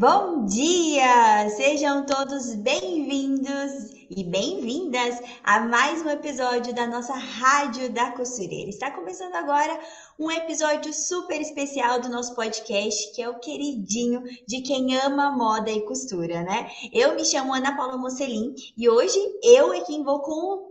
Bom dia! Sejam todos bem-vindos e bem-vindas a mais um episódio da nossa Rádio da Costureira. Está começando agora um episódio super especial do nosso podcast, que é o queridinho de quem ama moda e costura, né? Eu me chamo Ana Paula Mocelin e hoje eu é quem vou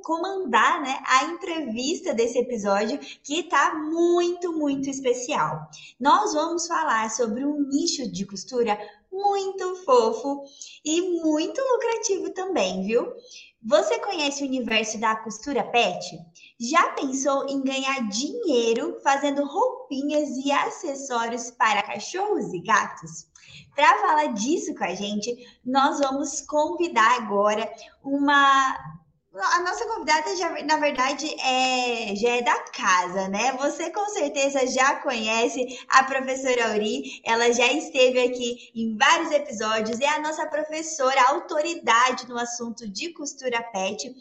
comandar né, a entrevista desse episódio, que está muito, muito especial. Nós vamos falar sobre um nicho de costura muito fofo e muito lucrativo também, viu? Você conhece o universo da costura pet? Já pensou em ganhar dinheiro fazendo roupinhas e acessórios para cachorros e gatos? Para falar disso com a gente, nós vamos convidar agora uma a nossa convidada, já, na verdade, é, já é da casa, né? Você com certeza já conhece a professora Auri, ela já esteve aqui em vários episódios, é a nossa professora, autoridade no assunto de costura pet.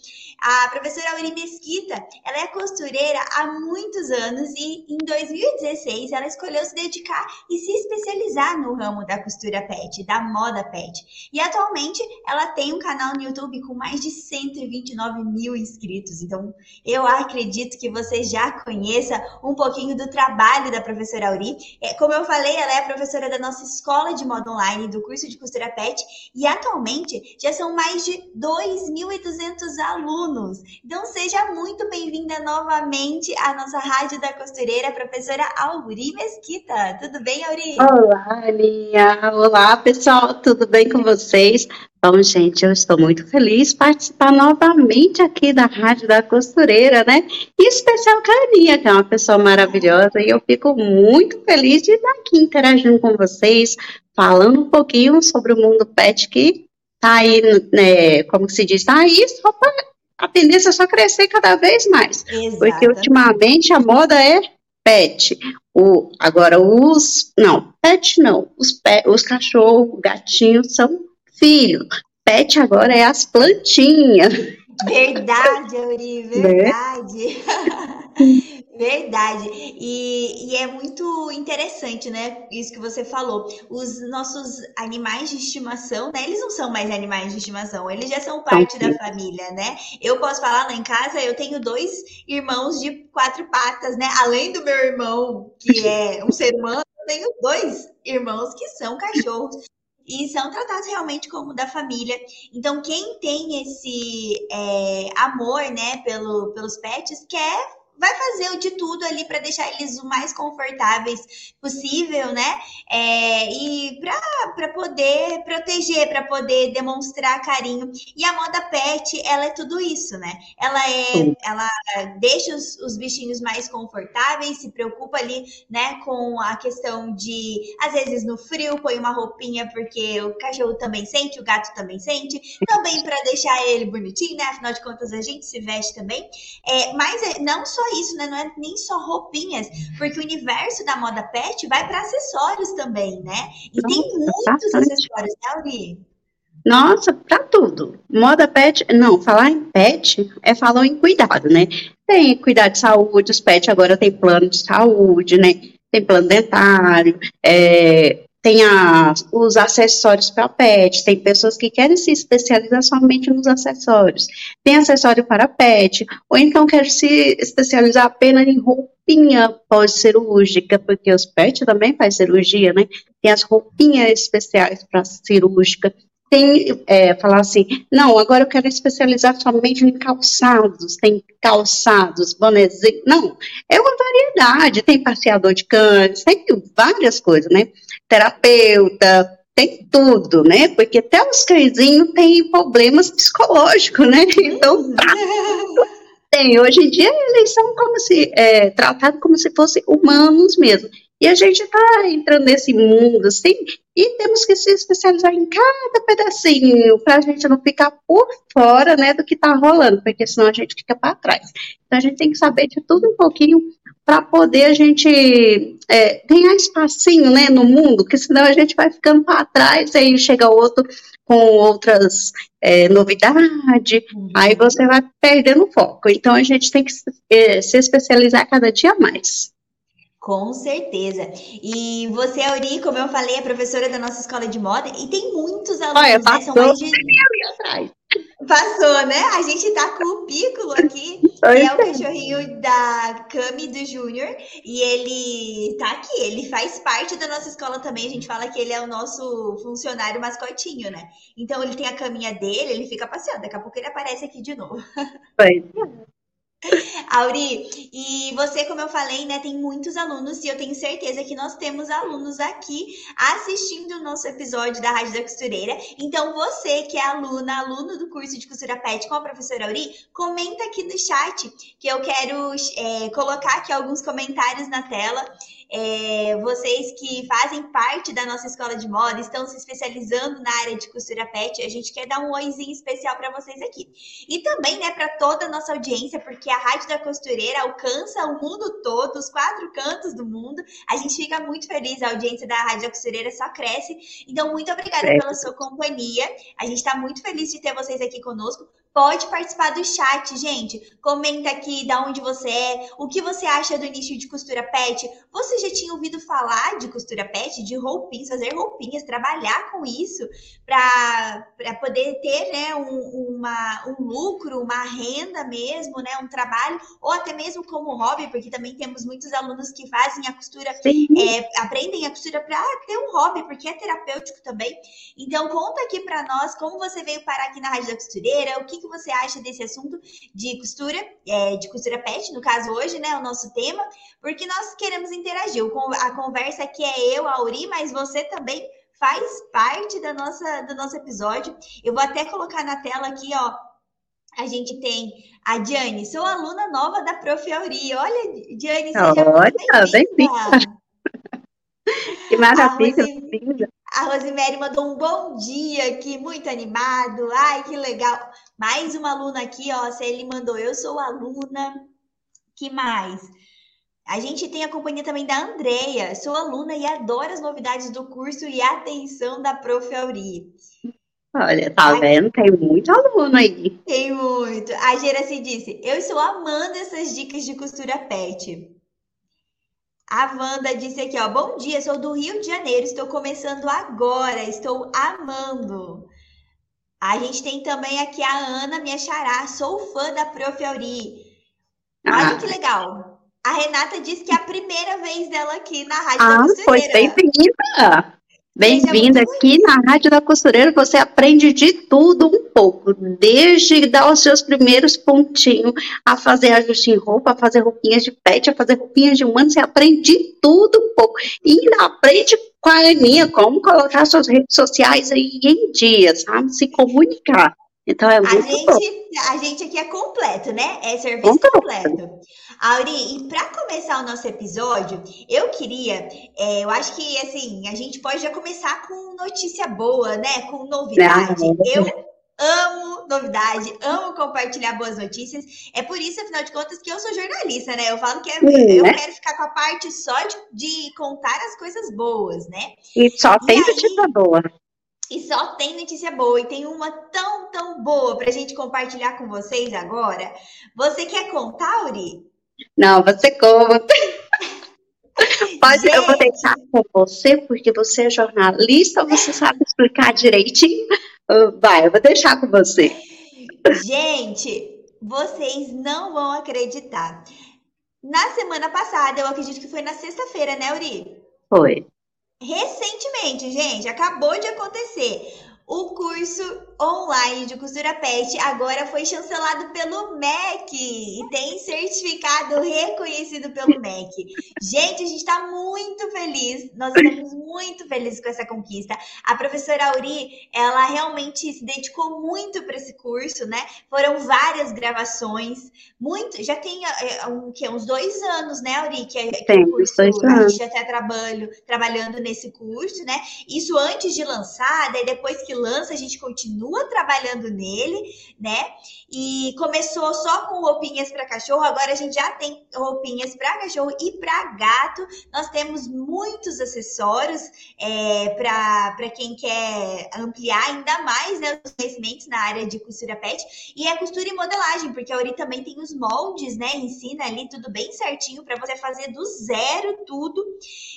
A professora Auri Mesquita, ela é costureira há muitos anos e em 2016 ela escolheu se dedicar e se especializar no ramo da costura pet, da moda pet. E atualmente ela tem um canal no YouTube com mais de 129 29 mil inscritos. Então, eu acredito que você já conheça um pouquinho do trabalho da professora Auri. É, como eu falei, ela é professora da nossa escola de moda online, do curso de costura pet, e atualmente já são mais de 2.200 alunos. Então, seja muito bem-vinda novamente à nossa Rádio da Costureira, professora Auri Mesquita. Tudo bem, Auri? Olá, Aninha. Olá, pessoal. Tudo bem com vocês? Bom, gente, eu estou muito feliz participar novamente aqui da Rádio da Costureira, né? E especial Carinha, que é uma pessoa maravilhosa, e eu fico muito feliz de estar aqui interagindo com vocês, falando um pouquinho sobre o mundo pet que tá aí, né, como se diz, tá aí só para a tendência é só crescer cada vez mais. Exato. Porque ultimamente a moda é pet. O, agora, os. Não, pet não. Os, pet, os cachorros, gatinhos são filho. Pet agora é as plantinhas. Verdade, Auri, né? verdade. Né? verdade. E, e, é muito interessante, né? Isso que você falou. Os nossos animais de estimação, né? Eles não são mais animais de estimação, eles já são parte da família, né? Eu posso falar lá em casa, eu tenho dois irmãos de quatro patas, né? Além do meu irmão, que é um ser humano, eu tenho dois irmãos que são cachorros e são tratados realmente como da família. Então, quem tem esse é, amor, né, pelo, pelos pets, quer vai fazer o de tudo ali para deixar eles o mais confortáveis possível, né? É, e para poder proteger, para poder demonstrar carinho. E a moda pet, ela é tudo isso, né? Ela é, ela deixa os, os bichinhos mais confortáveis, se preocupa ali, né, com a questão de, às vezes no frio, põe uma roupinha porque o cachorro também sente, o gato também sente, também para deixar ele bonitinho, né? Afinal de contas a gente se veste também. É, mas é, não só isso, né? Não é nem só roupinhas, porque o universo da moda pet vai para acessórios também, né? E Nossa, tem muitos bastante. acessórios, né, Auri? Nossa, para tudo. Moda pet, não, falar em pet é falar em cuidado, né? Tem cuidado de saúde, os pets agora tem plano de saúde, né? Tem plano dentário, é, tem a, os acessórios para pet, tem pessoas que querem se especializar somente nos acessórios, tem acessório para pet, ou então quer se especializar apenas em roupinha pós-cirúrgica, porque os pets também fazem cirurgia, né? Tem as roupinhas especiais para cirúrgica, tem, é, falar assim, não, agora eu quero especializar somente em calçados, tem calçados, bonezinho, não, é uma variedade, tem passeador de cães, tem várias coisas, né, terapeuta, tem tudo, né, porque até os cãezinhos têm problemas psicológicos, né, então, tem, hoje em dia eles são como se, é, tratados como se fossem humanos mesmo, e a gente está entrando nesse mundo, assim, e temos que se especializar em cada pedacinho, para a gente não ficar por fora, né, do que está rolando, porque senão a gente fica para trás. Então a gente tem que saber de tudo um pouquinho para poder a gente é, ganhar espacinho, né, no mundo, porque senão a gente vai ficando para trás, aí chega outro com outras é, novidades, uhum. aí você vai perdendo o foco. Então a gente tem que é, se especializar cada dia mais. Com certeza. E você, Auri, como eu falei, é professora da nossa escola de moda e tem muitos alunos, Olha, né? São mais de... Passou, né? A gente tá com o Piccolo aqui, que é o cachorrinho da Cami do Júnior, e ele tá aqui, ele faz parte da nossa escola também. A gente fala que ele é o nosso funcionário mascotinho, né? Então ele tem a caminha dele, ele fica passeando, daqui a pouco ele aparece aqui de novo. Pois é. Auri, e você, como eu falei, né, tem muitos alunos e eu tenho certeza que nós temos alunos aqui assistindo o nosso episódio da Rádio da Costureira. Então, você que é aluna, aluno do curso de costura pet com a professora Auri, comenta aqui no chat que eu quero é, colocar aqui alguns comentários na tela é, vocês que fazem parte da nossa escola de moda, estão se especializando na área de costura pet, a gente quer dar um oizinho especial para vocês aqui. E também, né, para toda a nossa audiência, porque a Rádio da Costureira alcança o mundo todo, os quatro cantos do mundo. A gente fica muito feliz, a audiência da Rádio da Costureira só cresce. Então, muito obrigada é. pela sua companhia. A gente está muito feliz de ter vocês aqui conosco pode participar do chat, gente. Comenta aqui da onde você é, o que você acha do nicho de costura pet. Você já tinha ouvido falar de costura pet, de roupinhas, fazer roupinhas, trabalhar com isso para poder ter né, um, uma, um lucro, uma renda mesmo, né, um trabalho, ou até mesmo como hobby, porque também temos muitos alunos que fazem a costura, é, aprendem a costura para ter um hobby, porque é terapêutico também. Então, conta aqui para nós como você veio parar aqui na Rádio da Costureira, o que, que que você acha desse assunto de costura, é, de costura pet, no caso hoje, né, o nosso tema, porque nós queremos interagir. A conversa aqui é eu, a Auri, mas você também faz parte da nossa, do nosso episódio. Eu vou até colocar na tela aqui, ó, a gente tem a Diane, sou aluna nova da Prof. Auri. Olha, Diane, seja Olha, bem-vinda. que maravilha, bem-vinda. A Rosemary mandou um bom dia aqui, muito animado. Ai, que legal. Mais uma aluna aqui, ó. Se ele mandou, eu sou aluna. Que mais? A gente tem a companhia também da Andrea. Sou aluna e adoro as novidades do curso e atenção da Prof. Auri. Olha, tá Ai, vendo? Tem muito aluno aí. Tem muito. A Geraci disse: Eu estou amando essas dicas de costura pet. A Wanda disse aqui, ó, bom dia, sou do Rio de Janeiro, estou começando agora, estou amando. A gente tem também aqui a Ana, minha xará, sou fã da Prof. Auri. Olha ah. que legal. A Renata disse que é a primeira vez dela aqui na Rádio ah, da Costureira. Pois bem-vinda. Bem-vinda aqui na Rádio da Costureira. Você aprende de tudo um pouco, desde dar os seus primeiros pontinhos, a fazer ajuste em roupa, a fazer roupinhas de pet, a fazer roupinhas de humano. Você aprende de tudo um pouco. E ainda aprende com a Aninha como colocar suas redes sociais aí em dia, sabe? Se comunicar. Então é muito a gente, bom. A gente aqui é completo, né? É serviço completo. completo. Auri, e para começar o nosso episódio, eu queria, é, eu acho que assim, a gente pode já começar com notícia boa, né? Com novidade. Eu amo novidade, amo compartilhar boas notícias. É por isso, afinal de contas, que eu sou jornalista, né? Eu falo que é, eu né? quero ficar com a parte só de, de, contar as coisas boas, né? E só tem notícia boa. E só tem notícia boa, e tem uma tão, tão boa para a gente compartilhar com vocês agora. Você quer contar, Uri? Não, você conta. Pode, gente. eu vou deixar com você, porque você é jornalista, você sabe explicar direitinho. Vai, eu vou deixar com você. Gente, vocês não vão acreditar. Na semana passada, eu acredito que foi na sexta-feira, né, Uri? Foi. Recentemente, gente, acabou de acontecer. O curso online de costura pet agora foi chancelado pelo MEC e tem certificado reconhecido pelo MEC. Gente, a gente está muito feliz, nós estamos muito felizes com essa conquista. A professora Auri, ela realmente se dedicou muito para esse curso, né? Foram várias gravações, muito, já tem é, um, que, uns dois anos, né, Auri, que, é, que o curso, a gente já está trabalhando, trabalhando nesse curso, né? Isso antes de lançar, daí depois que lança, a gente continua trabalhando nele, né? E começou só com roupinhas para cachorro, agora a gente já tem roupinhas para cachorro e para gato. Nós temos muitos acessórios é, para quem quer ampliar ainda mais né, os conhecimentos na área de costura pet. E é costura e modelagem, porque a Ori também tem os moldes, né? Ensina ali tudo bem certinho para você fazer do zero tudo.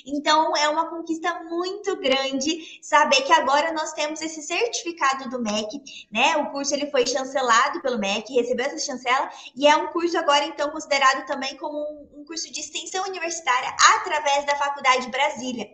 Então é uma conquista muito grande saber que agora nós temos esse certificado do MEC, né? O curso ele foi chancelado pelo MEC, recebeu essa chancela e é um curso agora então considerado também como um, curso de extensão universitária através da Faculdade Brasília.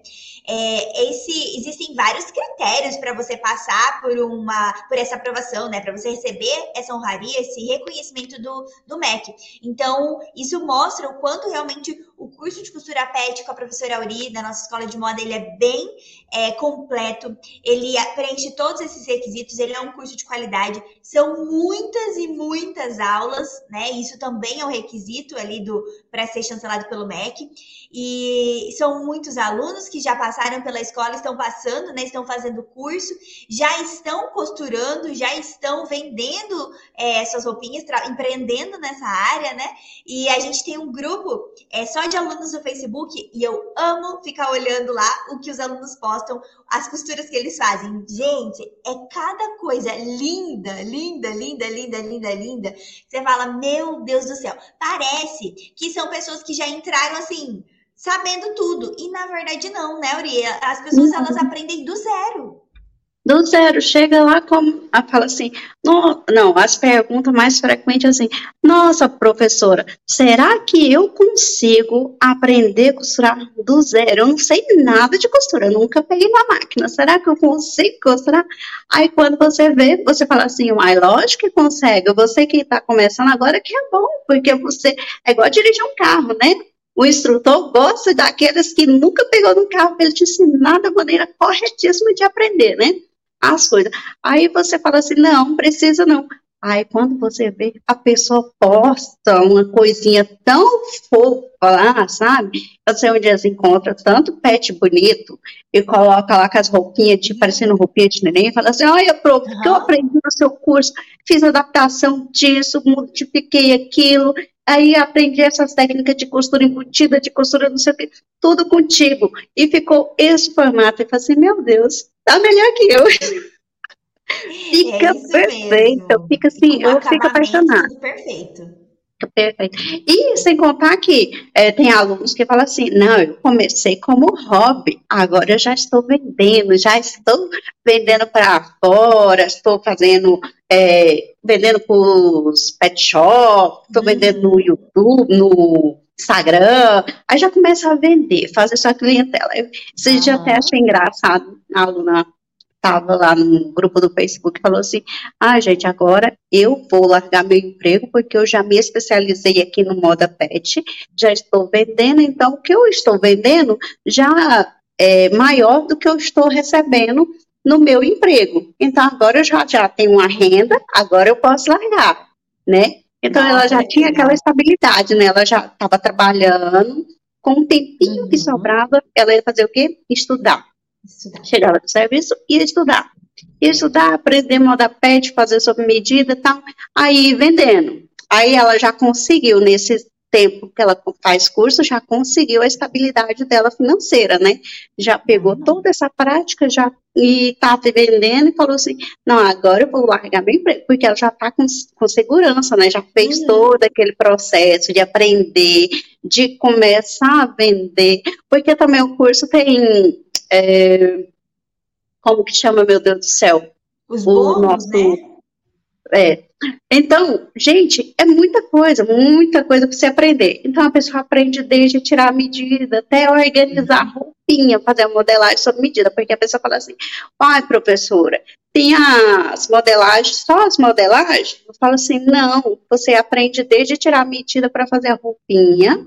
É, esse, existem vários critérios para você passar por uma por essa aprovação, né? Para você receber essa honraria, esse reconhecimento do, do MEC. Então, isso mostra o quanto realmente o curso de costura pet com a professora Auri, da nossa escola de moda, ele é bem é, completo, ele preenche todos esses requisitos, ele é um curso de qualidade, são muitas e muitas aulas, né? Isso também é um requisito ali do para ser chancelado pelo MEC. E são muitos alunos que já passaram pela escola, estão passando, né? Estão fazendo curso, já estão costurando, já estão vendendo é, essas roupinhas, empreendendo nessa área, né? E a gente tem um grupo é, só de alunos no Facebook e eu amo ficar olhando lá o que os alunos postam, as costuras que eles fazem. Gente, é cada coisa linda, linda, linda, linda, linda, linda. Você fala, meu Deus do céu, parece que são pessoas que já entraram assim sabendo tudo. E na verdade não, né, Uri? As pessoas elas uhum. aprendem do zero. Do zero, chega lá como fala assim, não, não, as perguntas mais frequentes assim, nossa professora, será que eu consigo aprender a costurar do zero? Eu não sei nada de costura, eu nunca peguei na máquina, será que eu consigo costurar? Aí quando você vê, você fala assim, mas lógico que consegue, você que está começando agora que é bom, porque você é igual dirigir um carro, né? O instrutor gosta daqueles que nunca pegou no carro para ele te ensinar da maneira corretíssima de aprender, né? As coisas. Aí você fala assim, não, precisa não. Aí quando você vê, a pessoa posta uma coisinha tão fofa lá, sabe? Você um dia encontra tanto pet bonito e coloca lá com as roupinhas, tipo, parecendo roupinha de neném, e fala assim, olha, prof, uhum. que eu aprendi no seu curso, fiz adaptação disso, multipliquei aquilo, Aí aprendi essas técnicas de costura embutida, de costura não sei o quê, tudo contigo. E ficou esse formato. E falei assim, meu Deus, tá melhor que eu. fica é perfeito. Mesmo. Fica assim, eu fico apaixonada. Perfeito. Perfeito. E sem contar que é, tem alunos que falam assim, não, eu comecei como hobby, agora eu já estou vendendo, já estou vendendo para fora, estou fazendo, é, vendendo para os pet shops, estou vendendo no YouTube, no Instagram, aí já começa a vender, fazer sua clientela. Você ah. já até achei engraçado, a aluna estava lá no grupo do Facebook falou assim: ah, gente, agora eu vou largar meu emprego porque eu já me especializei aqui no moda pet, já estou vendendo, então o que eu estou vendendo já é maior do que eu estou recebendo no meu emprego. Então agora eu já, já tenho uma renda, agora eu posso largar, né? Então Nossa, ela já tinha aquela estabilidade, né? Ela já estava trabalhando, com o tempinho uhum. que sobrava, ela ia fazer o quê? Estudar. Estudar. Chegava do serviço e estudar. Ia estudar, aprender moda pet, fazer sob medida e tal. Aí vendendo. Aí ela já conseguiu, nesse tempo que ela faz curso, já conseguiu a estabilidade dela financeira, né? Já pegou uhum. toda essa prática já e tá vendendo e falou assim, não, agora eu vou largar meu emprego, porque ela já está com, com segurança, né? Já fez uhum. todo aquele processo de aprender, de começar a vender, porque também o curso tem é, como que chama, meu Deus do céu? Os o nosso, né? É. Então, gente, é muita coisa, muita coisa para você aprender. Então, a pessoa aprende desde tirar a medida até organizar a roupinha, fazer a modelagem sob medida, porque a pessoa fala assim, ai, professora, tem as modelagens, só as modelagens? Eu falo assim, não, você aprende desde tirar a medida para fazer a roupinha,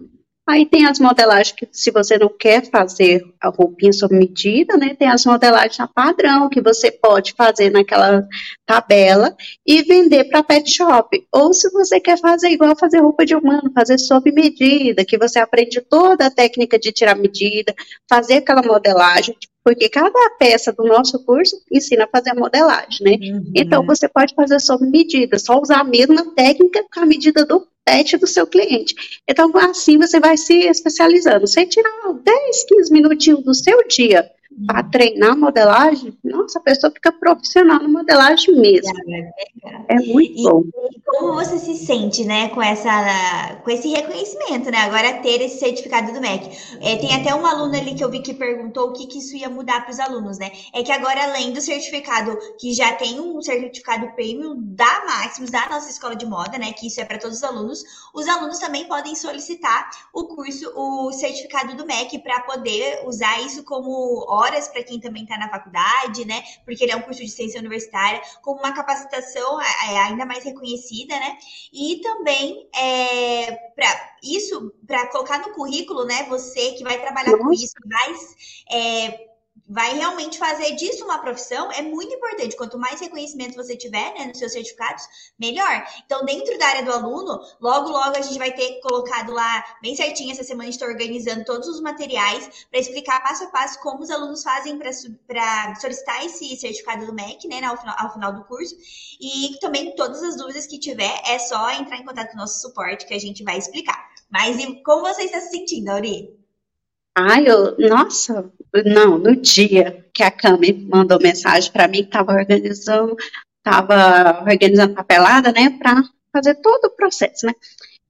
Aí tem as modelagens que, se você não quer fazer a roupinha sob medida, né? Tem as modelagens a padrão, que você pode fazer naquela tabela e vender para pet shop. Ou se você quer fazer igual fazer roupa de humano, fazer sob medida, que você aprende toda a técnica de tirar medida, fazer aquela modelagem, porque cada peça do nosso curso ensina a fazer a modelagem, né? Uhum. Então você pode fazer sob medida, só usar a mesma técnica com a medida do pet do seu cliente. Então, assim você vai se especializando. Você tirar 10, 15 minutinhos do seu dia para treinar modelagem, nossa, a pessoa fica profissional na modelagem mesmo. É, é muito e, bom. E como você se sente, né, com essa, com esse reconhecimento, né? Agora ter esse certificado do MEC. É, tem até um aluno ali que eu vi que perguntou o que, que isso ia mudar para os alunos, né? É que agora, além do certificado, que já tem um certificado premium da Maximus, da nossa escola de moda, né? Que isso é para todos os alunos, os alunos também podem solicitar o curso, o certificado do MEC para poder usar isso como horas para quem também está na faculdade, né? Porque ele é um curso de ciência universitária, com uma capacitação é, é, ainda mais reconhecida, né? E também é, para isso, para colocar no currículo, né? Você que vai trabalhar com isso, vai é, vai realmente fazer disso uma profissão é muito importante. Quanto mais reconhecimento você tiver né, nos seus certificados, melhor. Então, dentro da área do aluno, logo, logo a gente vai ter colocado lá bem certinho. Essa semana a gente está organizando todos os materiais para explicar passo a passo como os alunos fazem para solicitar esse certificado do MEC, né, ao final, ao final do curso. E também todas as dúvidas que tiver, é só entrar em contato com o nosso suporte que a gente vai explicar. Mas e como você está se sentindo, Auri? Ai, eu, nossa, não, no dia que a Cami mandou mensagem para mim, que estava organizando, estava organizando papelada, né, para fazer todo o processo, né.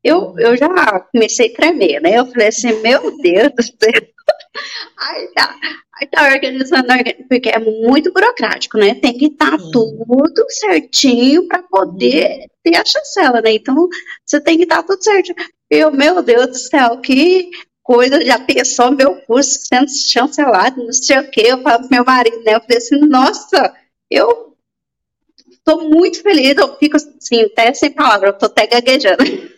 Eu, eu já comecei a tremer, né, eu falei assim, meu Deus do céu, aí tá, aí tá organizando, porque é muito burocrático, né, tem que estar tá tudo certinho para poder ter a chancela, né, então você tem que estar tá tudo certinho. Eu, meu Deus do céu, que coisa, já pensou meu curso sendo chancelado, não sei o quê. Eu falo pro meu marido, né? Eu falei assim, nossa, eu estou muito feliz, eu fico assim, até sem palavras, eu estou até gaguejando.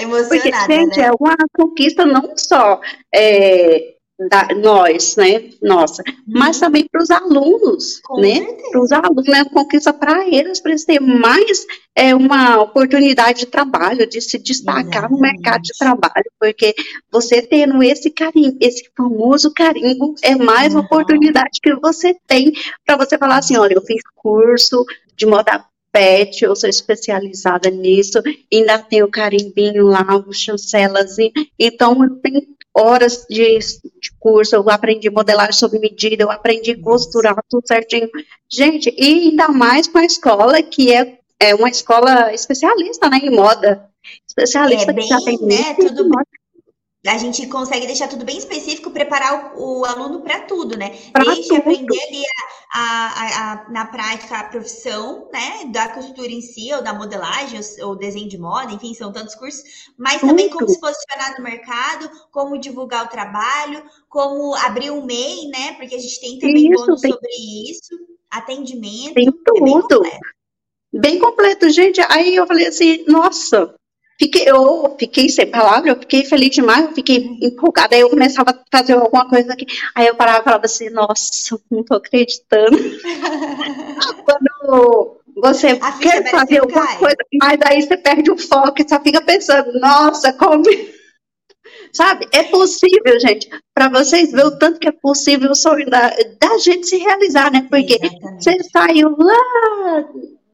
Emocionada, Porque, gente, né? é uma conquista não só é, da, nós, né, nossa, uhum. mas também para os alunos, Com né, para os alunos, né, conquista para eles, para eles terem mais é, uma oportunidade de trabalho, de se destacar Exatamente. no mercado de trabalho, porque você tendo esse carimbo, esse famoso carimbo, é mais uhum. uma oportunidade que você tem para você falar assim, olha, eu fiz curso de moda pet, eu sou especializada nisso, ainda tenho carimbinho lá, o chancelazinho, então eu tenho horas de, de curso, eu aprendi modelagem sob medida, eu aprendi costurar tudo certinho. Gente, e ainda mais com a escola, que é, é uma escola especialista né, em moda. Especialista é bem, que já tem né, tudo, a gente consegue deixar tudo bem específico, preparar o, o aluno para tudo, né? Pra Desde tudo. aprender ali a, a, a, na prática a profissão, né? Da costura em si, ou da modelagem, ou, ou desenho de moda, enfim, são tantos cursos, mas também como se posicionar no mercado, como divulgar o trabalho, como abrir um MEI, né? Porque a gente tem também isso, bônus tem... sobre isso, atendimento. Tem tudo. É bem completo. bem completo, gente. Aí eu falei assim, nossa, Fiquei, eu fiquei sem palavra, eu fiquei feliz demais, eu fiquei empolgada. Aí eu começava a fazer alguma coisa aqui. Aí eu parava e falava assim, nossa, não tô acreditando. Quando você quer fazer alguma cai. coisa, mas aí você perde o foco e só fica pensando, nossa, como. Sabe? É possível, gente. Para vocês verem o tanto que é possível o sonho da, da gente se realizar, né? Porque Exatamente. você saiu lá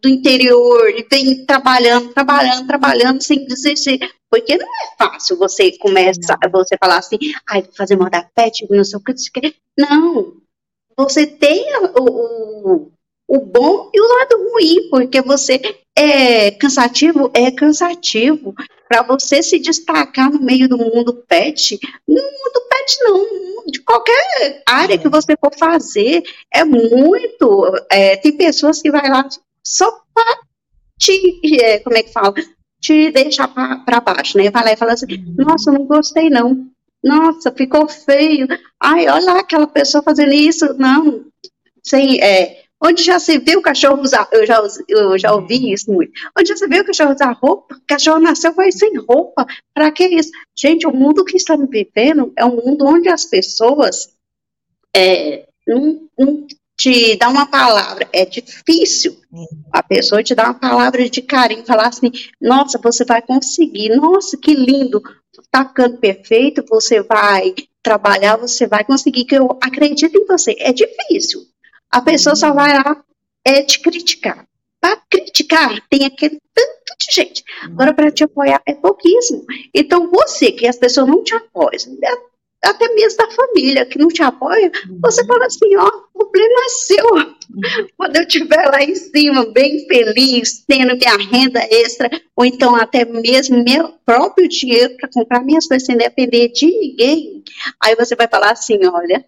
do interior e vem trabalhando, trabalhando, trabalhando sem desistir. Porque não é fácil você começar, você falar assim, ai, vou fazer moda pet, não sei o que. Não. Você tem o, o, o bom e o lado ruim, porque você é cansativo, é cansativo. Para você se destacar no meio do mundo pet, no mundo pet não, de qualquer área que você for fazer, é muito. É, tem pessoas que vai lá só para te, é, como é que fala, te deixar para baixo, né? Vai lá e fala assim, uhum. nossa, não gostei não, nossa, ficou feio, ai, olha lá aquela pessoa fazendo isso, não, sem, é, Onde já se viu o cachorro usar, eu já, eu já ouvi isso muito. Onde já se viu o cachorro usar roupa, o cachorro nasceu vai sem roupa. Para que isso? Gente, o mundo que estamos vivendo é um mundo onde as pessoas é, não, não te dá uma palavra, é difícil a pessoa te dar uma palavra de carinho, falar assim, nossa, você vai conseguir, nossa, que lindo, tá ficando perfeito, você vai trabalhar, você vai conseguir, que eu acredito em você. É difícil. A pessoa só vai lá é te criticar. Para criticar, tem aquele tanto de gente. Agora, para te apoiar, é pouquíssimo. Então, você, que as pessoas não te apoiam, até mesmo da família que não te apoia, você fala assim, ó, problema é seu. Quando eu estiver lá em cima, bem feliz, tendo minha renda extra, ou então até mesmo meu próprio dinheiro para comprar minhas coisas sem depender de ninguém, aí você vai falar assim, olha,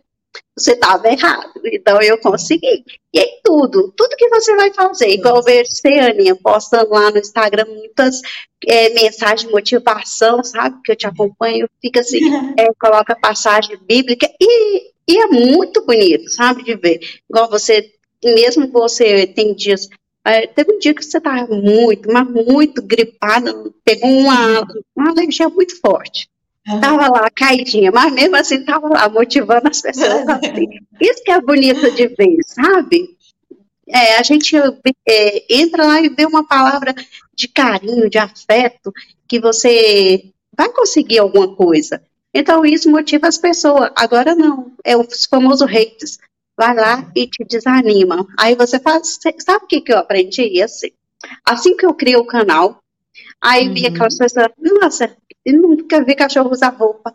você estava errado, então eu consegui. E aí tudo, tudo que você vai fazer, igual eu vejo Aninha, postando lá no Instagram muitas é, mensagens de motivação, sabe, que eu te acompanho, fica assim, é, coloca passagem bíblica, e, e é muito bonito, sabe, de ver. Igual você, mesmo que você tem dias é, teve um dia que você estava muito, mas muito gripada, pegou uma, uma alergia muito forte. Estava lá caidinha, mas mesmo assim estava lá motivando as pessoas. Assim. Isso que é bonito de ver, sabe? É, a gente é, entra lá e vê uma palavra de carinho, de afeto, que você vai conseguir alguma coisa. Então isso motiva as pessoas. Agora não, é os famosos haters. Vai lá e te desanima. Aí você faz. Sabe o que, que eu aprendi? Assim, assim que eu criei o canal, aí uhum. vi aquelas pessoas, nossa, ele nunca vi cachorro usar roupa.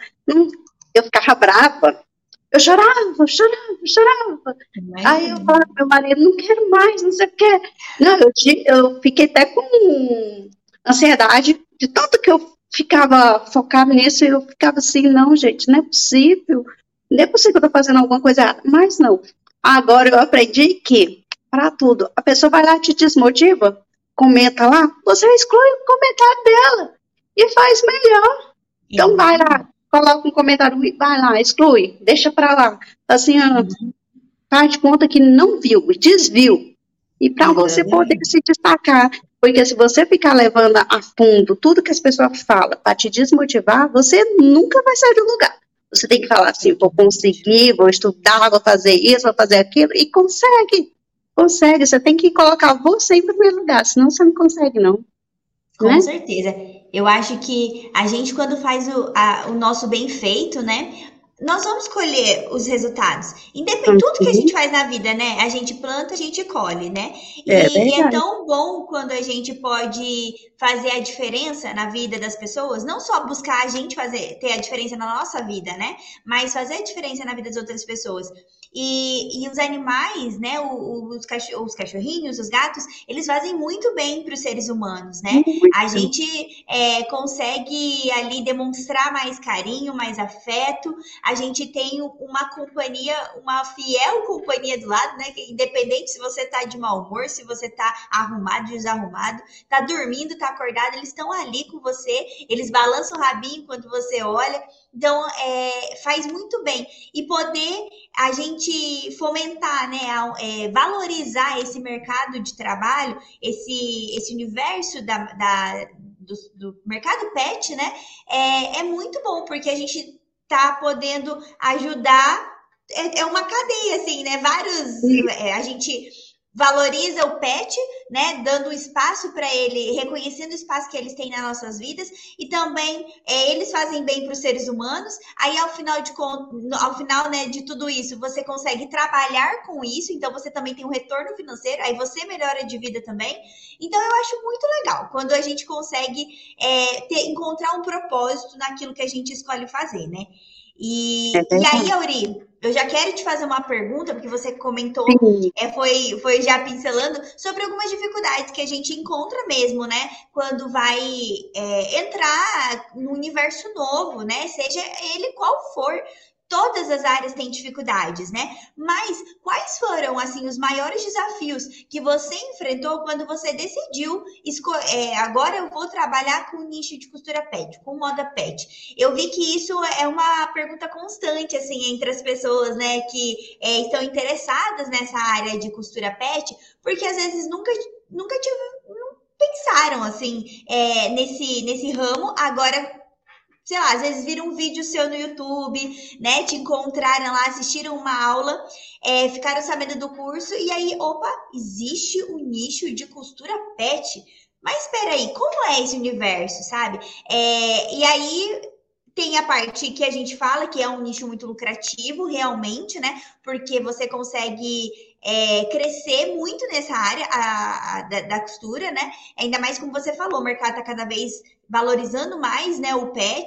Eu ficava brava. Eu chorava, chorava, chorava. Aí eu falava pro meu marido, não quero mais, não sei o que. Não, eu, eu fiquei até com ansiedade de tanto que eu ficava focada nisso, eu ficava assim, não, gente, não é possível. Não é possível que eu tô fazendo alguma coisa errada. Mas não. Agora eu aprendi que, para tudo, a pessoa vai lá te desmotiva, comenta lá, você exclui o comentário dela e faz melhor. Então vai lá, coloca um comentário, vai lá, exclui, deixa para lá. Assim, uhum. faz de conta que não viu, desviu. E para você poder se destacar, porque se você ficar levando a fundo tudo que as pessoas falam para te desmotivar, você nunca vai sair do lugar. Você tem que falar assim, vou conseguir, vou estudar, vou fazer isso, vou fazer aquilo, e consegue. Consegue, você tem que colocar você em primeiro lugar, senão você não consegue, não. Com né? certeza. Eu acho que a gente, quando faz o, a, o nosso bem feito, né? Nós vamos colher os resultados. Independente tudo que a gente faz na vida, né? A gente planta, a gente colhe, né? E é, e é tão bom quando a gente pode fazer a diferença na vida das pessoas, não só buscar a gente fazer ter a diferença na nossa vida, né? Mas fazer a diferença na vida das outras pessoas. E, e os animais, né, os, cachorro, os cachorrinhos, os gatos, eles fazem muito bem para os seres humanos, né? Muito a gente é, consegue ali demonstrar mais carinho, mais afeto. A gente tem uma companhia, uma fiel companhia do lado, né? Independente se você tá de mau humor, se você tá arrumado, desarrumado, tá dormindo, tá acordado, eles estão ali com você, eles balançam o rabinho quando você olha. Então, é, faz muito bem. E poder a gente fomentar, né, é, valorizar esse mercado de trabalho, esse, esse universo da, da do, do, mercado pet, né, é, é muito bom, porque a gente tá podendo ajudar. É, é uma cadeia, assim, né? Vários. É, a gente valoriza o pet, né, dando espaço para ele, reconhecendo o espaço que eles têm nas nossas vidas e também é, eles fazem bem para os seres humanos. Aí ao final de ao final, né, de tudo isso, você consegue trabalhar com isso, então você também tem um retorno financeiro, aí você melhora de vida também. Então eu acho muito legal quando a gente consegue é, ter, encontrar um propósito naquilo que a gente escolhe fazer, né? E, é e aí, Auri, eu já quero te fazer uma pergunta, porque você comentou, é, foi, foi já pincelando, sobre algumas dificuldades que a gente encontra mesmo, né? Quando vai é, entrar no universo novo, né? Seja ele qual for. Todas as áreas têm dificuldades, né? Mas quais foram assim os maiores desafios que você enfrentou quando você decidiu é, agora eu vou trabalhar com nicho de costura pet, com moda pet? Eu vi que isso é uma pergunta constante assim entre as pessoas, né, que é, estão interessadas nessa área de costura pet, porque às vezes nunca nunca tiveram, pensaram assim é, nesse nesse ramo. Agora sei lá, às vezes viram um vídeo seu no YouTube, né? Te encontraram lá, assistiram uma aula, é, ficaram sabendo do curso, e aí, opa, existe um nicho de costura pet. Mas espera aí, como é esse universo, sabe? É, e aí tem a parte que a gente fala que é um nicho muito lucrativo, realmente, né? Porque você consegue é, crescer muito nessa área a, a, da, da, costura, né? Ainda mais como você falou, o mercado está cada vez valorizando mais, né? O pet.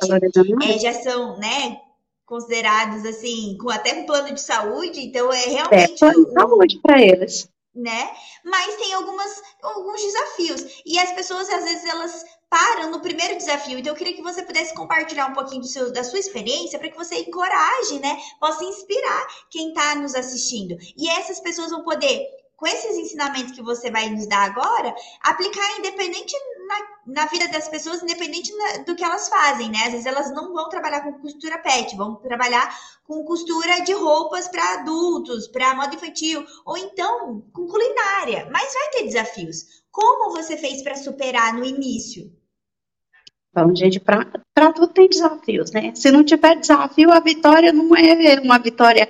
É, já são, né? Considerados assim, com até um plano de saúde, então é realmente. É plano de saúde para eles né? Mas tem algumas, alguns desafios. E as pessoas, às vezes, elas param no primeiro desafio. Então, eu queria que você pudesse compartilhar um pouquinho seu, da sua experiência para que você encoraje, né? Possa inspirar quem está nos assistindo. E essas pessoas vão poder com esses ensinamentos que você vai nos dar agora, aplicar independente na, na vida das pessoas, independente na, do que elas fazem, né? Às vezes elas não vão trabalhar com costura pet, vão trabalhar com costura de roupas para adultos, para moda infantil, ou então com culinária, mas vai ter desafios. Como você fez para superar no início? Bom, gente, para tudo tem desafios, né? Se não tiver desafio, a vitória não é uma vitória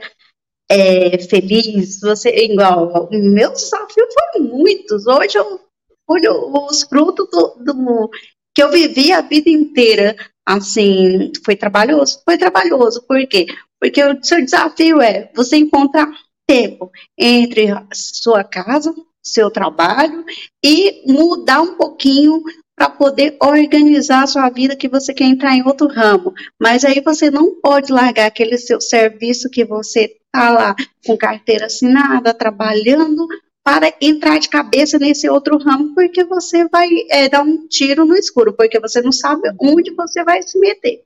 é, feliz, você igual. Meu desafio foi muitos. Hoje eu olho os frutos do, do, que eu vivi a vida inteira. Assim, foi trabalhoso? Foi trabalhoso. Por quê? Porque o seu desafio é você encontrar tempo entre sua casa, seu trabalho e mudar um pouquinho para poder organizar a sua vida que você quer entrar em outro ramo. Mas aí você não pode largar aquele seu serviço que você está lá com carteira assinada, trabalhando, para entrar de cabeça nesse outro ramo, porque você vai é, dar um tiro no escuro, porque você não sabe onde você vai se meter.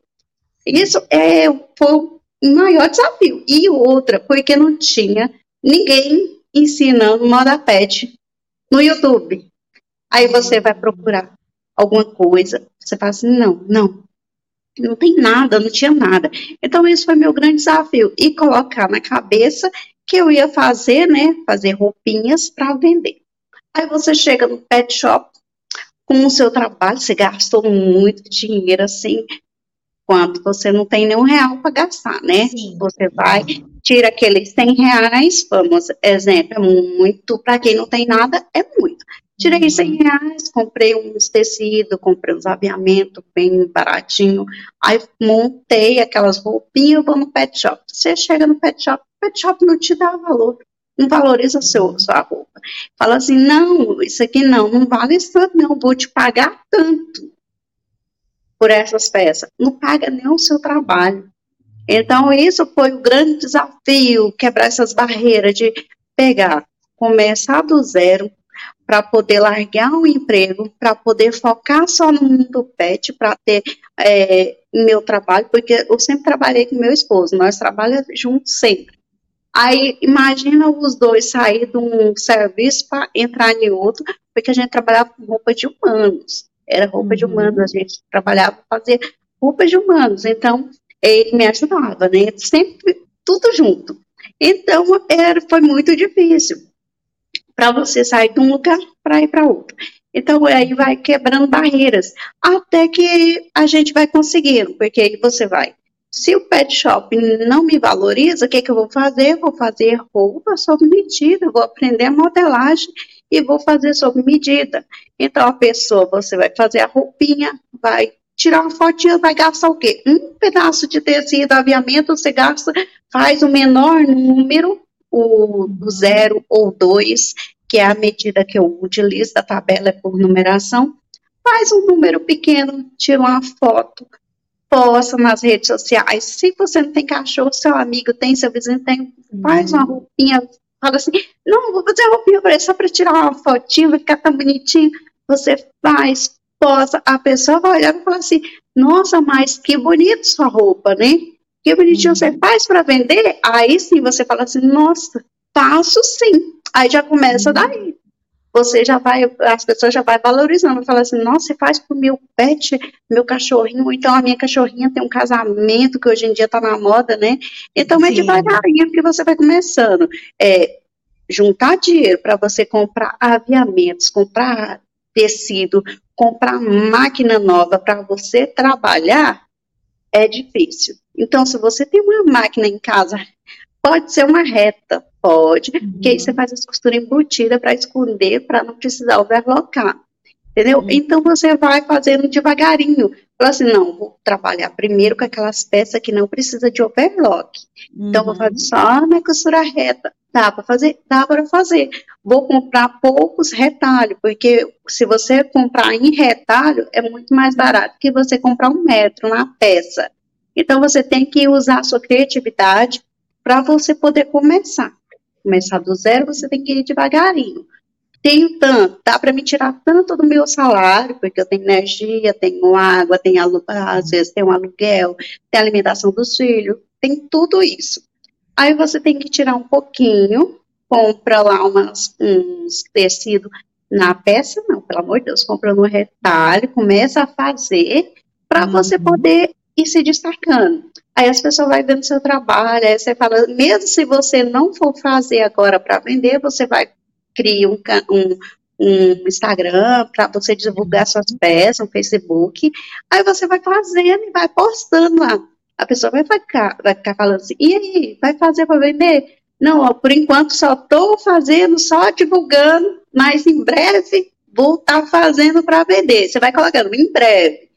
Isso é, foi o maior desafio. E outra, porque não tinha ninguém ensinando moda pet no YouTube. Aí você vai procurar alguma coisa, você fala assim, não, não, não tem nada, não tinha nada. Então, esse foi meu grande desafio, e colocar na cabeça que eu ia fazer, né, fazer roupinhas para vender. Aí você chega no pet shop, com o seu trabalho, você gastou muito dinheiro, assim, quando você não tem nenhum real para gastar, né? Sim. Você vai, tira aqueles 100 reais, vamos, exemplo, é muito, para quem não tem nada, é muito. Tirei 100 uhum. reais, comprei uns tecidos, comprei uns aviamentos bem baratinho. Aí montei aquelas roupinhas, vou no pet shop. Você chega no pet shop, pet shop não te dá valor, não valoriza seu, sua roupa. Fala assim, não, isso aqui não, não vale isso não, vou te pagar tanto por essas peças. Não paga nem o seu trabalho. Então, isso foi o grande desafio, quebrar essas barreiras de pegar, começar do zero, para poder largar o emprego, para poder focar só no mundo pet, para ter é, meu trabalho, porque eu sempre trabalhei com meu esposo, nós trabalhamos juntos sempre. Aí, imagina os dois sair de um serviço para entrar em outro, porque a gente trabalhava com roupa de humanos. Era roupa uhum. de humanos, a gente trabalhava para fazer roupa de humanos. Então, ele me ajudava, né? Sempre tudo junto. Então, era, foi muito difícil para você sair de um lugar para ir para outro. Então, aí vai quebrando barreiras, até que a gente vai conseguindo, porque aí você vai. Se o pet shop não me valoriza, o que, que eu vou fazer? Vou fazer roupa sob medida, vou aprender a modelagem e vou fazer sob medida. Então, a pessoa, você vai fazer a roupinha, vai tirar uma fotinha, vai gastar o quê? Um pedaço de tecido, aviamento, você gasta, faz o menor número, o zero ou dois, que é a medida que eu utilizo, a tabela é por numeração, faz um número pequeno, tira uma foto, posta nas redes sociais. Se você não tem cachorro, seu amigo tem, seu vizinho tem, faz uma roupinha, fala assim, não, vou fazer uma roupinha para só para tirar uma fotinha, vai ficar tão bonitinho. Você faz, posta, a pessoa vai olhar e falar assim, nossa, mas que bonito sua roupa, né? Que bonitinho, uhum. você faz para vender? Aí sim você fala assim, nossa, faço sim. Aí já começa uhum. daí. Você já vai, as pessoas já vai valorizando, fala assim, nossa, faz pro meu pet, meu cachorrinho, ou então a minha cachorrinha tem um casamento que hoje em dia tá na moda, né? Então é sim. é devagarinho que você vai começando. É, juntar dinheiro para você comprar aviamentos, comprar tecido, comprar máquina nova para você trabalhar, é difícil. Então, se você tem uma máquina em casa, pode ser uma reta, pode, uhum. que aí você faz as costuras embutidas para esconder, para não precisar overlocar. Entendeu? Uhum. Então você vai fazendo devagarinho. Fala assim, não, vou trabalhar primeiro com aquelas peças que não precisa de overlock. Uhum. Então vou fazer uhum. só na costura reta. Dá para fazer? Dá para fazer. Vou comprar poucos retalhos, porque se você comprar em retalho, é muito mais barato que você comprar um metro na peça. Então, você tem que usar a sua criatividade para você poder começar. Começar do zero, você tem que ir devagarinho. Tenho tanto, dá para me tirar tanto do meu salário, porque eu tenho energia, tenho água, tenho, às vezes tem um aluguel, tem alimentação dos filhos, tem tudo isso. Aí você tem que tirar um pouquinho, compra lá umas, uns tecidos na peça, não, pelo amor de Deus, compra no retalho, começa a fazer para uhum. você poder ir se destacando. Aí as pessoas vão vendo seu trabalho, aí você fala, mesmo se você não for fazer agora para vender, você vai criar um, um, um Instagram para você divulgar suas peças, um Facebook, aí você vai fazendo e vai postando lá a pessoa vai ficar, vai ficar falando assim, e aí, vai fazer para vender? Não, ó, por enquanto só estou fazendo, só divulgando, mas em breve vou estar tá fazendo para vender. Você vai colocando em breve.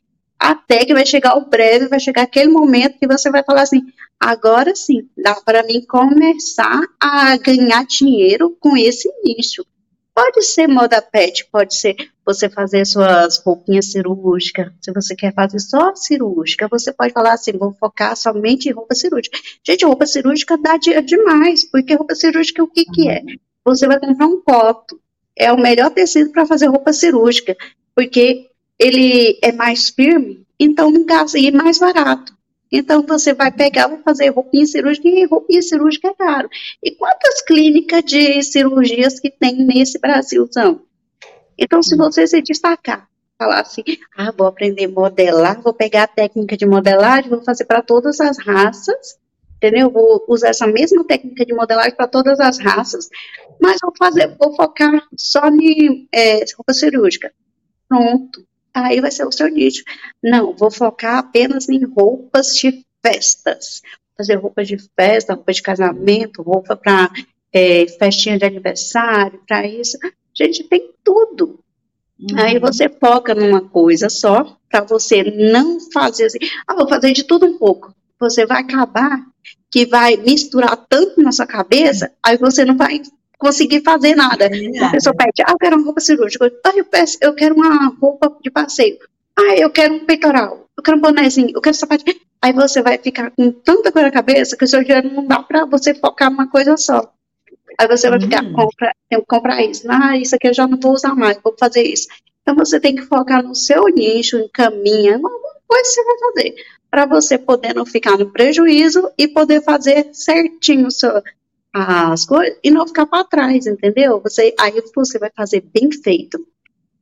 Até que vai chegar o breve, vai chegar aquele momento que você vai falar assim: agora sim, dá para mim começar a ganhar dinheiro com esse nicho. Pode ser moda pet, pode ser você fazer suas roupinhas cirúrgicas. Se você quer fazer só cirúrgica, você pode falar assim: vou focar somente em roupa cirúrgica. Gente, roupa cirúrgica dá demais, porque roupa cirúrgica o que, que é? Você vai comprar um copo. É o melhor tecido para fazer roupa cirúrgica, porque ele é mais firme, então não gasta e é mais barato. Então você vai pegar, vai fazer roupinha cirúrgica e roupinha cirúrgica é caro. E quantas clínicas de cirurgias que tem nesse Brasilzão? Então, se você se destacar, falar assim, ah, vou aprender a modelar, vou pegar a técnica de modelagem, vou fazer para todas as raças, entendeu? Vou usar essa mesma técnica de modelagem para todas as raças, mas vou fazer, vou focar só em é, roupa cirúrgica. Pronto aí vai ser o seu nicho. Não, vou focar apenas em roupas de festas. Fazer roupa de festa, roupa de casamento, roupa para é, festinha de aniversário, para isso. Gente, tem tudo. Uhum. Aí você foca numa coisa só, para você não fazer assim, ah, vou fazer de tudo um pouco. Você vai acabar que vai misturar tanto na sua cabeça, aí você não vai conseguir fazer nada. É a pessoa pede, ah, eu quero uma roupa cirúrgica. Ah, eu, peço, eu quero uma roupa de passeio. Ah, eu quero um peitoral. Eu quero um bonézinho. Eu quero sapato. Aí você vai ficar com tanta coisa na cabeça que o seu dinheiro não dá para você focar numa coisa só. Aí você vai ficar, hum. compra, que comprar isso. Ah, isso aqui eu já não vou usar mais, vou fazer isso. Então você tem que focar no seu nicho, encaminha, alguma coisa você vai fazer. Para você poder não ficar no prejuízo e poder fazer certinho o seu, as coisas e não ficar para trás, entendeu? Você, aí você vai fazer bem feito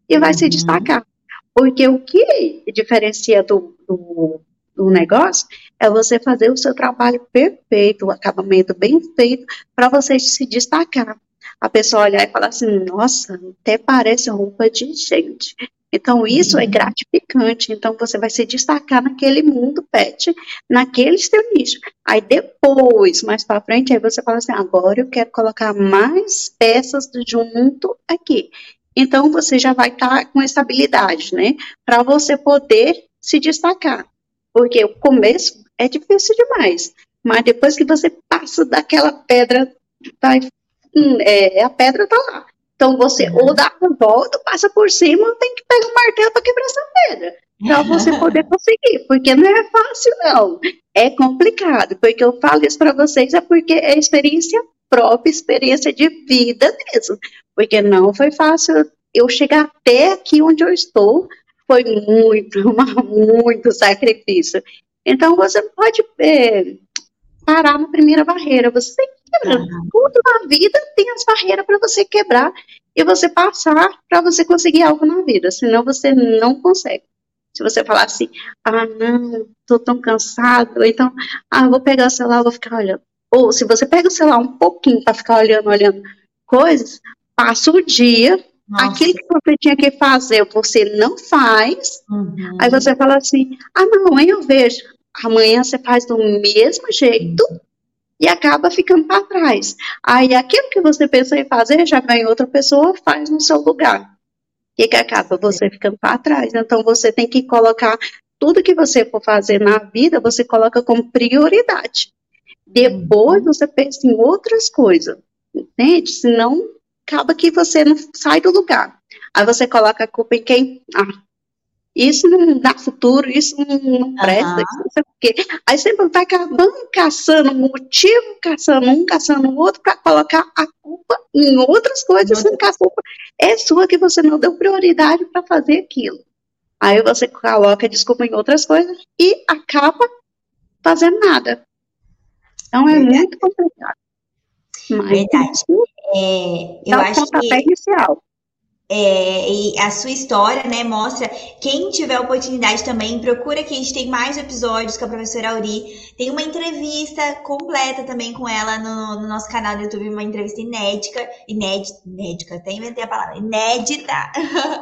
e vai uhum. se destacar. Porque o que diferencia do, do, do, negócio é você fazer o seu trabalho perfeito, o acabamento bem feito, para você se destacar. A pessoa olhar e falar assim, nossa, até parece roupa de gente. Então, isso é gratificante. Então, você vai se destacar naquele mundo pet, naquele seu nicho. Aí, depois, mais para frente, aí você fala assim: agora eu quero colocar mais peças junto aqui. Então, você já vai estar tá com estabilidade, né? Para você poder se destacar. Porque o começo é difícil demais. Mas depois que você passa daquela pedra, hum, é, a pedra tá lá. Então você uhum. ou dá uma volta, passa por cima, ou tem que pegar um martelo para quebrar essa pedra. Para você poder conseguir, porque não é fácil, não. É complicado. Porque eu falo isso para vocês, é porque é experiência própria, experiência de vida mesmo. Porque não foi fácil eu chegar até aqui onde eu estou, foi muito, muito sacrifício. Então você pode é, parar na primeira barreira. Você tem que quebrar. Uhum. Tudo na vida tem as barreiras para você quebrar e você passar para você conseguir algo na vida. Senão você não consegue. Se você falar assim, ah, não, tô tão cansado, então, ah, vou pegar o celular, vou ficar olhando. Ou se você pega o celular um pouquinho para ficar olhando, olhando coisas, passa o dia, Nossa. aquilo que você tinha que fazer, você não faz, uhum. aí você fala assim, ah, não, amanhã eu vejo. Amanhã você faz do mesmo jeito e acaba ficando para trás. Aí aquilo que você pensou em fazer, já vem outra pessoa, faz no seu lugar que, que acaba você ficando para trás. Então, você tem que colocar tudo que você for fazer na vida, você coloca como prioridade. Depois você pensa em outras coisas, entende? Senão, acaba que você não sai do lugar. Aí você coloca a culpa em quem? Ah, isso não dá futuro, isso não, presta, uhum. isso não sei o quê. Aí sempre vai acabando caçando motivo, caçando um, caçando o outro, para colocar a culpa em outras coisas, sendo que a culpa é sua que você não deu prioridade para fazer aquilo. Aí você coloca desculpa em outras coisas e acaba fazendo nada. Então é Verdade. muito complicado. Mas, Verdade. É, eu acho que... inicial. É, e a sua história, né, mostra. Quem tiver oportunidade também, procura que a gente tem mais episódios com a professora Auri. Tem uma entrevista completa também com ela no, no nosso canal do YouTube, uma entrevista inédita, inédita, inédita, até inventei a palavra, inédita,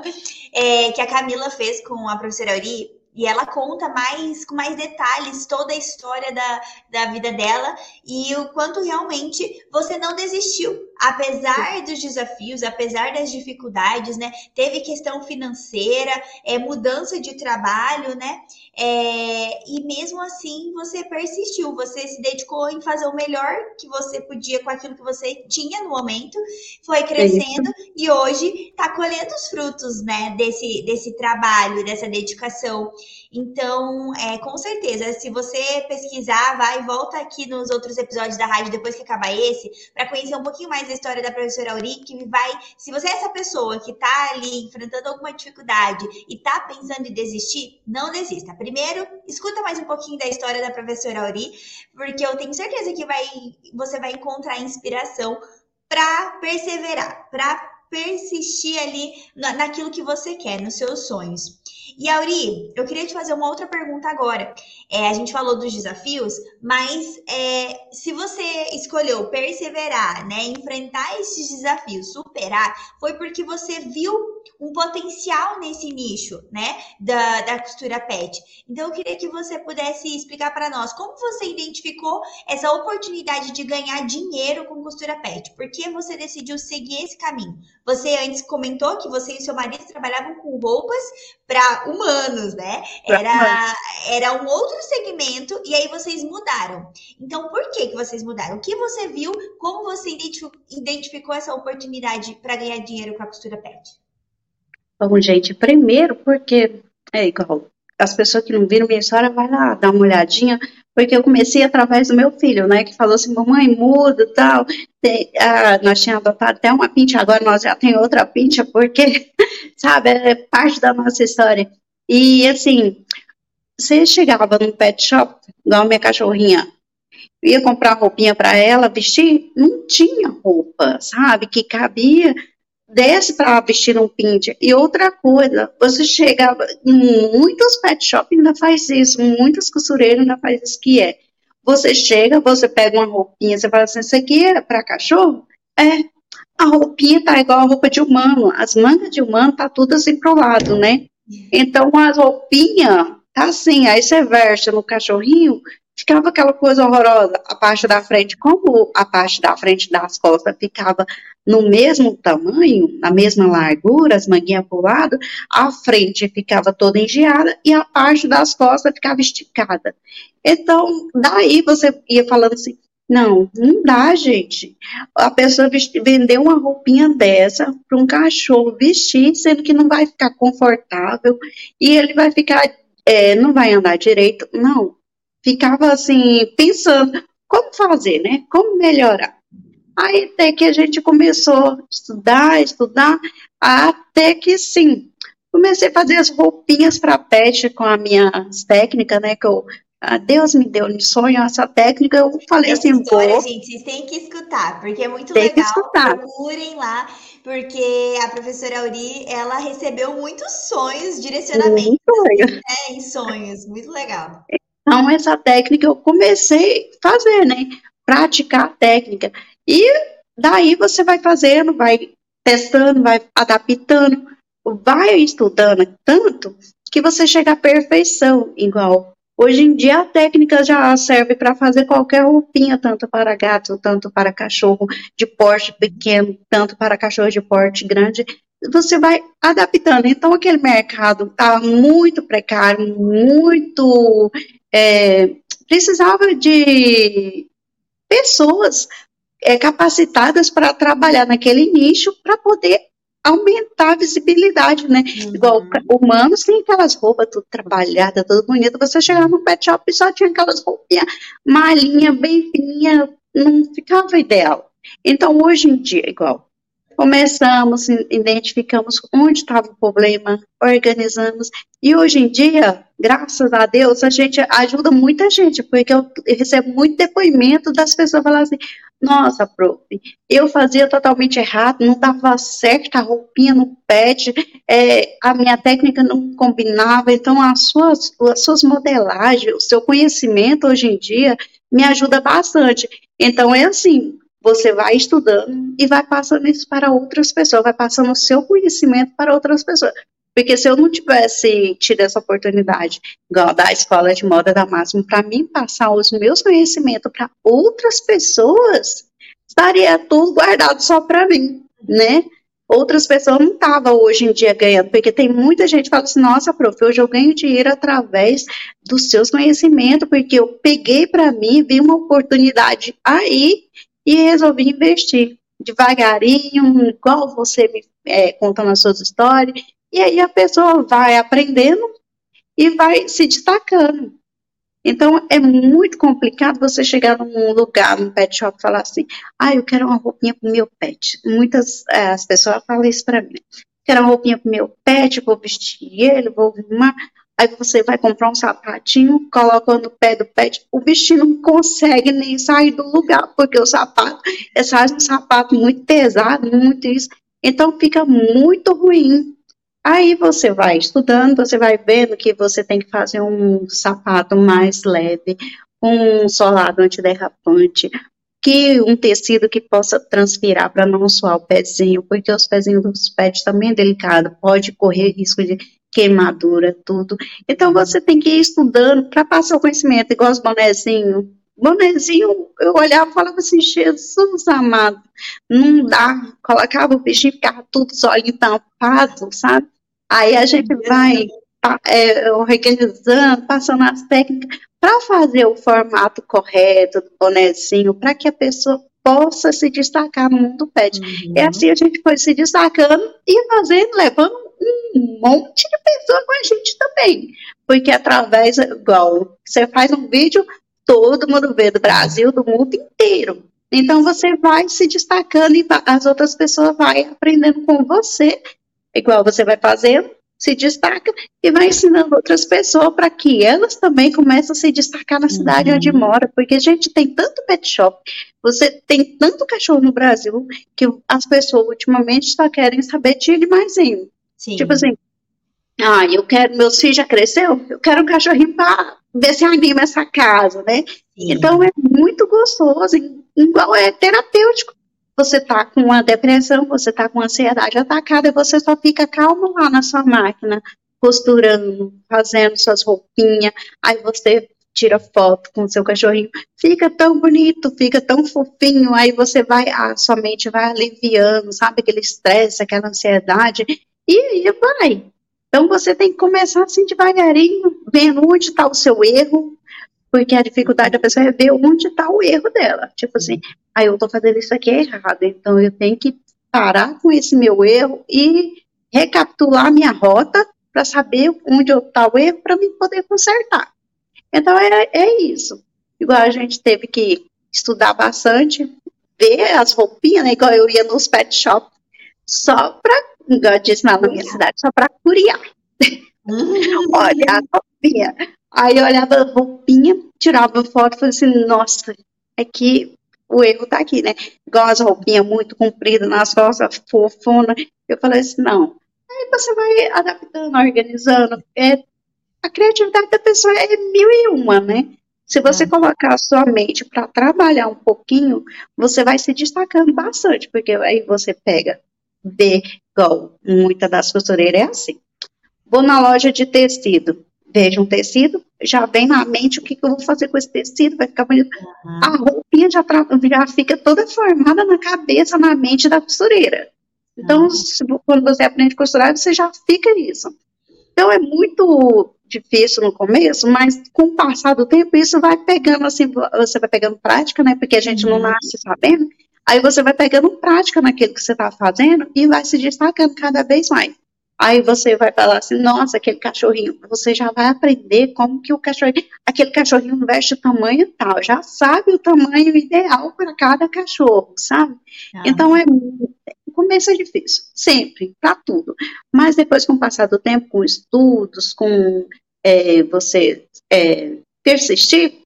é, que a Camila fez com a professora Auri e ela conta mais com mais detalhes toda a história da, da vida dela e o quanto realmente você não desistiu. Apesar dos desafios, apesar das dificuldades, né? Teve questão financeira, é, mudança de trabalho, né? É, e mesmo assim você persistiu, você se dedicou em fazer o melhor que você podia com aquilo que você tinha no momento, foi crescendo é e hoje está colhendo os frutos, né? Desse, desse trabalho, dessa dedicação. Então, é, com certeza, se você pesquisar, vai e volta aqui nos outros episódios da rádio depois que acabar esse, para conhecer um pouquinho mais da história da professora Auri, que vai. Se você é essa pessoa que está ali enfrentando alguma dificuldade e está pensando em desistir, não desista. Primeiro, escuta mais um pouquinho da história da professora Auri, porque eu tenho certeza que vai, você vai encontrar inspiração para perseverar, para persistir ali naquilo que você quer, nos seus sonhos. E Auri, eu queria te fazer uma outra pergunta agora. É, a gente falou dos desafios, mas é, se você escolheu perseverar, né, enfrentar esses desafios, superar, foi porque você viu um potencial nesse nicho, né, da, da costura pet. Então eu queria que você pudesse explicar para nós como você identificou essa oportunidade de ganhar dinheiro com costura pet. Por que você decidiu seguir esse caminho? Você antes comentou que você e seu marido trabalhavam com roupas para humanos, né? Era, era um outro segmento e aí vocês mudaram. Então, por que, que vocês mudaram? O que você viu? Como você identificou essa oportunidade para ganhar dinheiro com a costura pet? Bom, gente, primeiro porque é igual as pessoas que não viram minha história, vai lá dar uma olhadinha, porque eu comecei através do meu filho, né, que falou assim, mamãe, muda tal. Tem, ah, nós tínhamos adotado até uma pincha, agora nós já tem outra pincha, porque, sabe, é parte da nossa história. E, assim, você chegava num pet shop, igual minha cachorrinha, ia comprar roupinha para ela vestir, não tinha roupa, sabe, que cabia desce para vestir um pincher. E outra coisa, você chega, muitos pet shop ainda faz isso, muitas costureiras ainda faz isso, que é, você chega, você pega uma roupinha, você fala assim, isso aqui é para cachorro? É, a roupinha tá igual a roupa de humano, as mangas de humano tá tudo assim pro lado, né? Então, as roupinhas tá assim, aí você veste no cachorrinho, ficava aquela coisa horrorosa. A parte da frente, como a parte da frente das costas ficava no mesmo tamanho, na mesma largura, as manguinhas para o lado, a frente ficava toda engeada e a parte das costas ficava esticada. Então, daí você ia falando assim, não, não dá, gente. A pessoa vender uma roupinha dessa para um cachorro vestir, sendo que não vai ficar confortável e ele vai ficar, é, não vai andar direito. Não, ficava assim, pensando como fazer, né? Como melhorar. Aí até que a gente começou a estudar, estudar, até que sim, comecei a fazer as roupinhas para pet com as minhas técnicas, né? Que eu ah, Deus me deu um sonho essa técnica, eu falei Essa assim, história, vou, gente, vocês têm que escutar, porque é muito tem que legal. escutar. Procurem lá, porque a professora Auri, ela recebeu muitos sonhos, direcionamentos sonho. né, em sonhos. Muito legal. Então, essa técnica eu comecei a fazer, né? Praticar a técnica. E daí você vai fazendo, vai testando, vai adaptando, vai estudando tanto que você chega à perfeição, igual. Hoje em dia a técnica já serve para fazer qualquer roupinha, tanto para gato, tanto para cachorro de porte pequeno, tanto para cachorro de porte grande. Você vai adaptando. Então aquele mercado está muito precário, muito é, precisava de pessoas é, capacitadas para trabalhar naquele nicho para poder aumentar a visibilidade, né? Igual Uhum. humanos tem aquelas roupas tudo trabalhada, tudo bonita. Você chegava no pet shop e só tinha aquelas roupinhas malinha, bem fininha, não ficava ideal. Então, hoje em dia, igual, começamos, identificamos onde estava o problema, organizamos, e hoje em dia, graças a Deus, a gente ajuda muita gente, porque eu recebo muito depoimento das pessoas falando assim, nossa, prof, eu fazia totalmente errado, não dava certo a roupinha no pet, é, a minha técnica não combinava, então as suas, as suas modelagens, o seu conhecimento hoje em dia me ajuda bastante. Então é assim, você vai estudando e vai passando isso para outras pessoas, vai passando o seu conhecimento para outras pessoas. Porque se eu não tivesse tido essa oportunidade, igual da escola de moda da Máximo, para mim passar os meus conhecimentos para outras pessoas, estaria tudo guardado só para mim, né? Outras pessoas não estavam hoje em dia ganhando, porque tem muita gente que fala assim, nossa, prof, hoje eu ganho dinheiro através dos seus conhecimentos, porque eu peguei para mim, vi uma oportunidade aí e resolvi investir devagarinho, igual você me é, contando as suas histórias, e aí a pessoa vai aprendendo e vai se destacando. Então, é muito complicado você chegar num lugar, num pet shop, e falar assim, ah, eu quero uma roupinha pro meu pet. Muitas é, as pessoas falam isso para mim. Quero uma roupinha pro meu pet, vou vestir ele, vou arrumar. Aí você vai comprar um sapatinho, coloca no pé do pet, o bichinho não consegue nem sair do lugar, porque o sapato, é um sapato muito pesado, muito isso. Então fica muito ruim. Aí você vai estudando, você vai vendo que você tem que fazer um sapato mais leve, um solado antiderrapante, que um tecido que possa transpirar para não suar o pezinho, porque os pezinhos dos pets também é delicado, pode correr risco de queimadura, tudo. Então você tem que ir estudando para passar o conhecimento, igual os bonezinhos. Bonezinho, eu olhava e falava assim, Jesus amado, não dá. Colocava o bichinho e ficava tudo os olhos tampados, sabe? Aí a gente vai é, organizando, passando as técnicas para fazer o formato correto do bonezinho, para que a pessoa possa se destacar no mundo pet. Uhum. E assim a gente foi se destacando e fazendo, levando um monte de pessoa com a gente também. Porque através, igual, você faz um vídeo, todo mundo vê do Brasil, do mundo inteiro. Então você vai se destacando e as outras pessoas vão aprendendo com você. Igual você vai fazendo, se destaca e vai ensinando outras pessoas para que elas também comecem a se destacar na cidade Uhum. onde mora. Porque a gente tem tanto pet shop, você tem tanto cachorro no Brasil, que as pessoas ultimamente só querem saber de animaizinho. Sim. Tipo assim, ah, eu quero, meus filhos já cresceu, eu quero um cachorrinho para ver se anima essa casa, né? Sim. Então é muito gostoso, igual é terapêutico. Você tá com uma depressão, você tá com ansiedade atacada e você só fica calmo lá na sua máquina, costurando, fazendo suas roupinhas, aí você tira foto com o seu cachorrinho, fica tão bonito, fica tão fofinho, aí você vai, a sua mente vai aliviando, sabe, aquele estresse, aquela ansiedade, e aí vai. Então você tem que começar assim devagarinho, vendo onde está o seu erro, porque a dificuldade da pessoa é ver onde está o erro dela. Tipo assim, aí eu estou fazendo isso aqui errado, então eu tenho que parar com esse meu erro e recapitular minha rota para saber onde está o erro para mim poder consertar. Então é, é isso. Igual a gente teve que estudar bastante, ver as roupinhas, né? Igual eu ia nos pet shop, só para, igual lá na minha cidade, só para curiar. Uhum. Olha, a roupinha. Aí eu olhava a roupinha, tirava foto e falei assim, nossa, é que o erro tá aqui, né? Igual as roupinhas muito compridas nas costas, fofona. Eu falei assim, não. Aí você vai adaptando, organizando. É, a criatividade da pessoa é mil e uma, né? Se você é. colocar a sua mente para trabalhar um pouquinho, você vai se destacando bastante, porque aí você pega, vê, igual muita das costureiras é assim. Vou na loja de tecido, vejo um tecido, já vem na mente o que, que eu vou fazer com esse tecido, vai ficar bonito. Uhum. A roupinha já, já fica toda formada na cabeça, na mente da costureira. Então, uhum. quando você aprende a costurar, você já fica isso. Então, é muito difícil no começo, mas com o passar do tempo, isso vai pegando, assim, você vai pegando prática, né, porque a gente uhum. não nasce sabendo, aí você vai pegando prática naquilo que você está fazendo e vai se destacando cada vez mais. Aí você vai falar assim, nossa, aquele cachorrinho, você já vai aprender como que o cachorrinho, aquele cachorrinho veste o tamanho tal, já sabe o tamanho ideal para cada cachorro, sabe? Ah. Então é o começo é difícil, sempre, para tudo. Mas depois, com o passar do tempo, com estudos, com é, você é, persistir,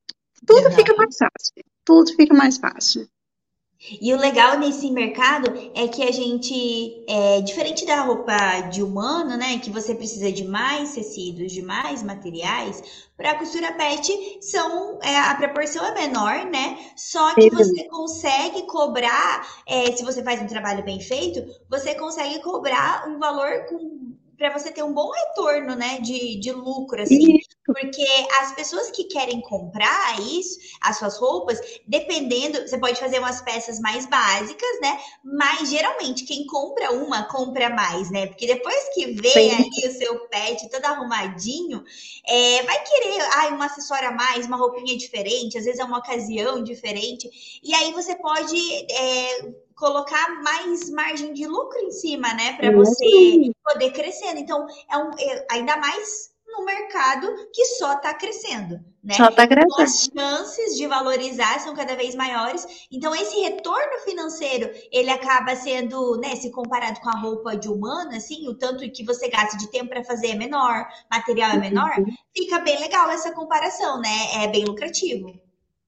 tudo fica mais fácil. Tudo fica mais fácil. E o legal nesse mercado é que a gente, é, diferente da roupa de humano, né, que você precisa de mais tecidos, de mais materiais, para a costura pet são é, a proporção é menor, né? Só que você consegue cobrar, é, se você faz um trabalho bem feito, você consegue cobrar um valor com para você ter um bom retorno, né, de, de lucro, assim. Isso. Porque as pessoas que querem comprar isso, as suas roupas, dependendo, você pode fazer umas peças mais básicas, né? Mas geralmente quem compra uma, compra mais, né? Porque depois que vê Sim. ali o seu pet todo arrumadinho, é, vai querer, ai, um acessório a mais, uma roupinha diferente, às vezes é uma ocasião diferente. E aí você pode é, colocar mais margem de lucro em cima, né? Para você poder crescendo. Então, é um, é, ainda mais no mercado que só está crescendo, né? Só está crescendo. Então, as chances de valorizar são cada vez maiores. Então, esse retorno financeiro, ele acaba sendo, né, se comparado com a roupa de humana, assim, o tanto que você gasta de tempo para fazer é menor, material é menor, uhum. fica bem legal essa comparação, né? É bem lucrativo.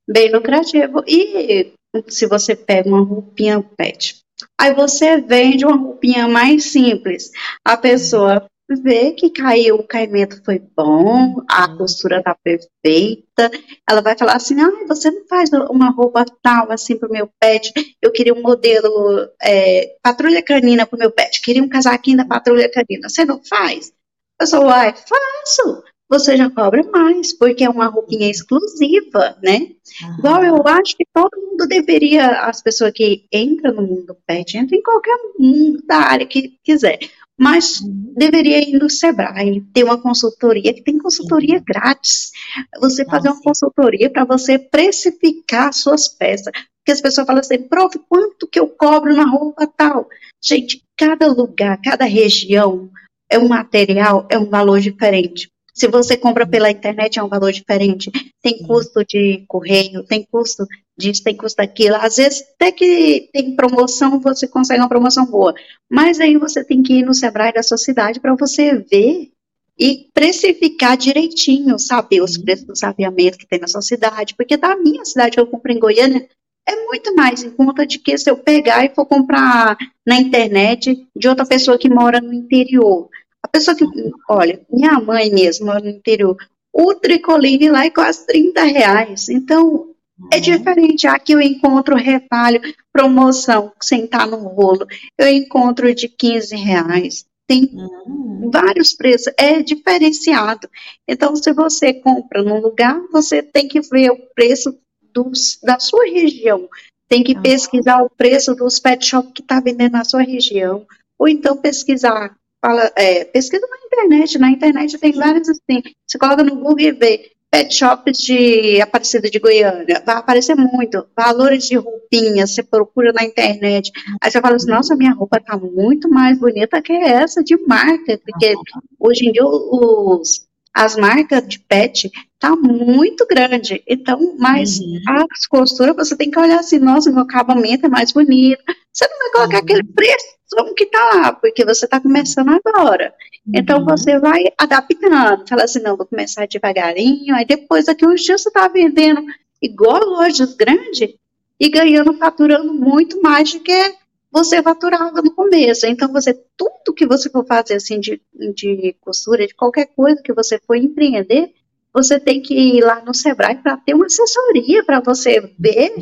Bem lucrativo. E se você pega uma roupinha pet, aí você vende uma roupinha mais simples, a pessoa vê que caiu, o caimento foi bom, a uhum. costura tá perfeita, ela vai falar assim, ah, você não faz uma roupa tal assim pro meu pet, eu queria um modelo é, patrulha canina pro meu pet, queria um casaquinho da patrulha canina, você não faz? Eu sou, uai, faço, você já cobra mais, porque é uma roupinha exclusiva, né? Uhum. Igual eu acho que todo mundo deveria, as pessoas que entram no mundo pet, entram em qualquer mundo da área que quiser, mas uhum. deveria ir no Sebrae, ter uma consultoria, que tem consultoria grátis. Você Nossa. fazer uma consultoria para você precificar suas peças. Porque as pessoas falam assim, prof, quanto que eu cobro na roupa tal? Gente, cada lugar, cada região, é um material, é um valor diferente. Se você compra pela internet, é um valor diferente. Tem custo de correio, tem custo disso, tem custo daquilo. Às vezes, até que tem promoção, você consegue uma promoção boa. Mas aí você tem que ir no Sebrae da sua cidade para você ver e precificar direitinho, saber os preços do sabiamento que tem na sua cidade. Porque da minha cidade, que eu compro em Goiânia, é muito mais em conta de que se eu pegar e for comprar na internet de outra pessoa que mora no interior. A pessoa que, olha, minha mãe mesmo, no interior, o tricoline lá é quase 30 reais. Então, é uhum. diferente. Aqui eu encontro retalho, promoção, sentar no rolo, eu encontro de 15 reais. Tem uhum. vários preços, é diferenciado. Então, se você compra num lugar, você tem que ver o preço dos, da sua região. Tem que pesquisar o preço dos pet shop que está vendendo na sua região. Ou então pesquisar fala, é, pesquisa na internet, na internet tem vários assim, você coloca no Google e vê pet shops de Aparecida de Goiânia, vai aparecer muito, valores de roupinha, você procura na internet, aí você fala assim, nossa, minha roupa tá muito mais bonita que essa de marca, porque hoje em dia os, as marcas de pet tá muito grande. Então, mas uhum. as costuras você tem que olhar assim, nossa, meu acabamento é mais bonito. Você não vai colocar uhum. aquele preço que tá lá, porque você tá começando agora. Então, uhum. Então você vai adaptando, fala assim, não, vou começar devagarinho, aí depois daqui uns dias você tá vendendo igual lojas grandes e ganhando, faturando muito mais do que você faturava no começo. Então, você, tudo que você for fazer, assim, de, de costura, de qualquer coisa que você for empreender, você tem que ir lá no Sebrae para ter uma assessoria, para você ver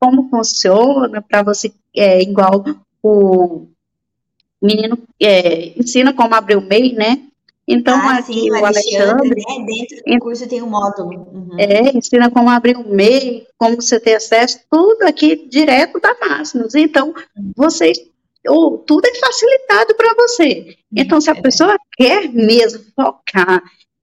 como funciona, para você, é, igual o menino é, ensina como abrir o MEI, né? Então, ah, aqui sim, o Alexandre, né? Dentro do curso tem um módulo. Uhum. É, ensina como abrir um MEI, como você ter acesso, tudo aqui direto da Máximos. Então, vocês, ou tudo é facilitado para você. Então, se a é. pessoa quer mesmo focar,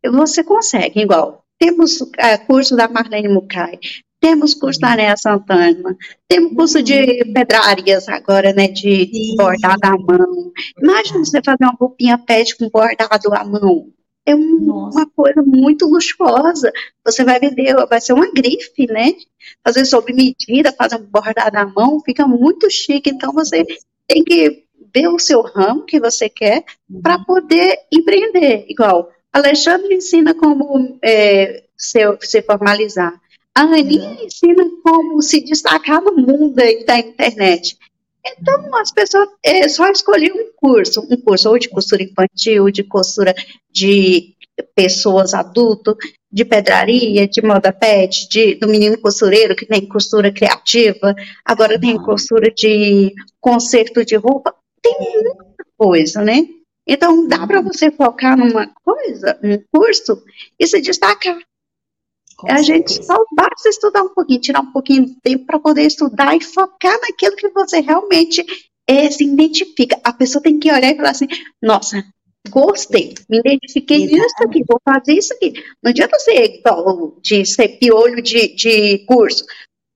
você consegue, igual. Temos é, curso da Marlene Mucay, temos curso da Anéa Santana, temos curso de uhum. pedrarias agora, né, de Sim. bordado à mão. Imagina você fazer uma roupinha pet com bordado à mão. É um, uma coisa muito luxuosa. Você vai vender, vai ser uma grife, né? Fazer sob medida, fazer um bordado à mão, fica muito chique. Então você tem que ver o seu ramo que você quer para uhum. poder empreender. Igual, Alexandre ensina como é, se, se formalizar. A Aninha uhum. ensina como se destacar no mundo da internet. Então, as pessoas é, só escolhiam um curso, um curso ou de costura infantil, de costura de pessoas adultas, de pedraria, de moda pet, de, do menino costureiro, que tem costura criativa, agora tem costura de conserto de roupa, tem muita coisa, né? Então, dá para você focar numa coisa, num curso, e se destacar. Com a gente só basta estudar um pouquinho, tirar um pouquinho de tempo para poder estudar e focar naquilo que você realmente é, se identifica. A pessoa tem que olhar e falar assim: nossa, gostei, me identifiquei nisso aqui, vou fazer isso aqui. Não adianta ser de ser piolho de, de curso.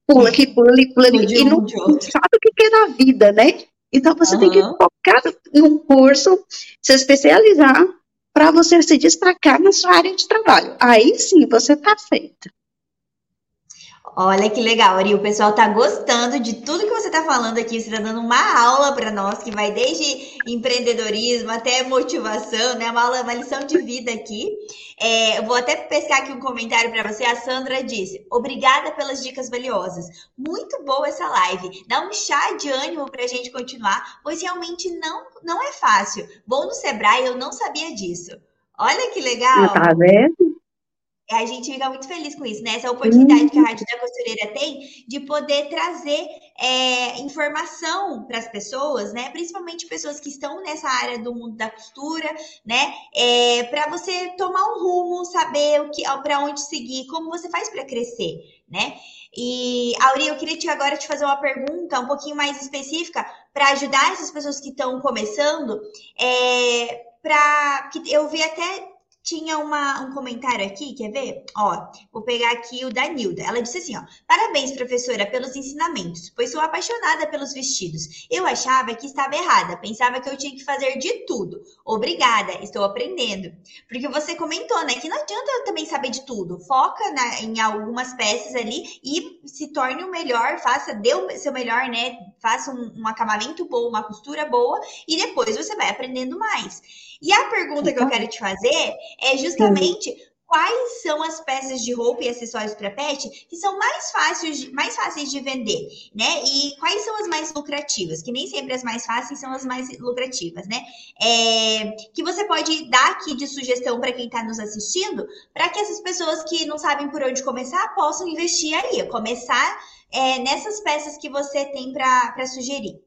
Pula aqui, pula ali, pula ali, e não, não sabe o que é na vida, né? Então você uhum. tem que focar num curso, se especializar para você se destacar na sua área de trabalho. Aí sim você está feita. Olha que legal, Ari. O pessoal tá gostando de tudo que você tá falando aqui. Você tá dando uma aula para nós que vai desde empreendedorismo até motivação, né? Uma aula, uma lição de vida aqui. É, eu vou até pescar aqui um comentário para você. A Sandra disse: Obrigada pelas dicas valiosas. Muito boa essa live. Dá um chá de ânimo para a gente continuar, pois realmente não, não é fácil. Vou no Sebrae, eu não sabia disso. Olha que legal. Tá vendo? A gente fica muito feliz com isso, né? Essa oportunidade que a Rádio da Costureira tem de poder trazer é, informação para as pessoas, né? Principalmente pessoas que estão nessa área do mundo da costura, né? É, para você tomar um rumo, saber o que, para onde seguir, como você faz para crescer, né? E, Auri, eu queria te, agora te fazer uma pergunta um pouquinho mais específica para ajudar essas pessoas que estão começando. É, para que eu vi até tinha uma, um comentário aqui, quer ver? Ó, vou pegar aqui o da Nilda. Ela disse assim, ó: "Parabéns, professora, pelos ensinamentos, pois sou apaixonada pelos vestidos. Eu achava que estava errada, pensava que eu tinha que fazer de tudo. Obrigada, estou aprendendo." Porque você comentou, né, que não adianta também saber de tudo. Foca na, em algumas peças ali e se torne o melhor, faça, dê o seu melhor, né? Faça um, um acabamento bom, uma costura boa e depois você vai aprendendo mais. E a pergunta que eu quero te fazer é justamente quais são as peças de roupa e acessórios para pet que são mais fáceis, de, mais fáceis de vender, né? E quais são as mais lucrativas? Que nem sempre as mais fáceis são as mais lucrativas, né? É, que você pode dar aqui de sugestão para quem está nos assistindo, para que essas pessoas que não sabem por onde começar possam investir aí, começar é, nessas peças que você tem para sugerir.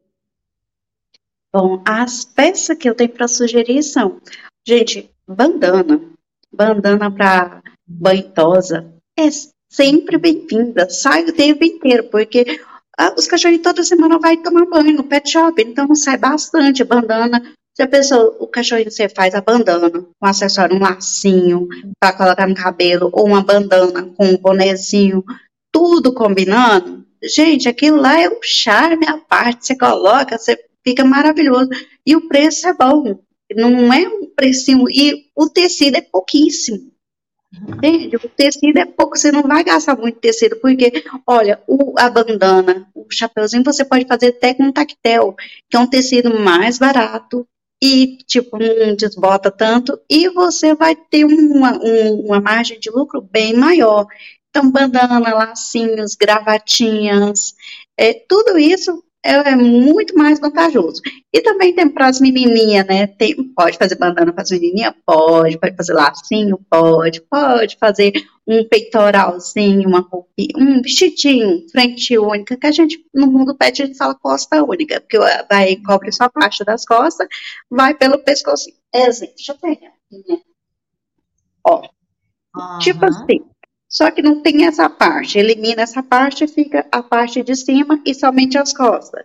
Bom, as peças que eu tenho para sugerir são, gente, bandana, bandana para banhosa, é sempre bem-vinda, sai o tempo inteiro, porque ah, os cachorrinhos toda semana vai tomar banho no pet shop, então sai bastante bandana. Se a pessoa, o cachorrinho você faz a bandana, um acessório, um lacinho para colocar no cabelo, ou uma bandana com um bonezinho, tudo combinando, gente, aquilo lá é um charme à parte. Você coloca, você fica maravilhoso. E o preço é bom, não é um precinho, e o tecido é pouquíssimo. Entende? O tecido é pouco, você não vai gastar muito tecido, porque, olha, o, a bandana, o chapeuzinho, você pode fazer até com tactel, que é um tecido mais barato e, tipo, não desbota tanto, e você vai ter uma, uma margem de lucro bem maior. Então, bandana, lacinhos, gravatinhas, é, tudo isso é, muito mais vantajoso. E também tem para as menininhas, né? Tem, pode fazer bandana para as menininhas? Pode. Pode fazer lacinho? Pode. Pode fazer um peitoralzinho, uma roupinha, um vestidinho, frente única, que a gente, no mundo pet, a gente fala costa única, porque vai, cobre só a parte das costas, vai pelo pescoço. Exemplo, deixa eu pegar. Ó, uhum. tipo assim, só que não tem essa parte. Elimina essa parte, fica a parte de cima e somente as costas.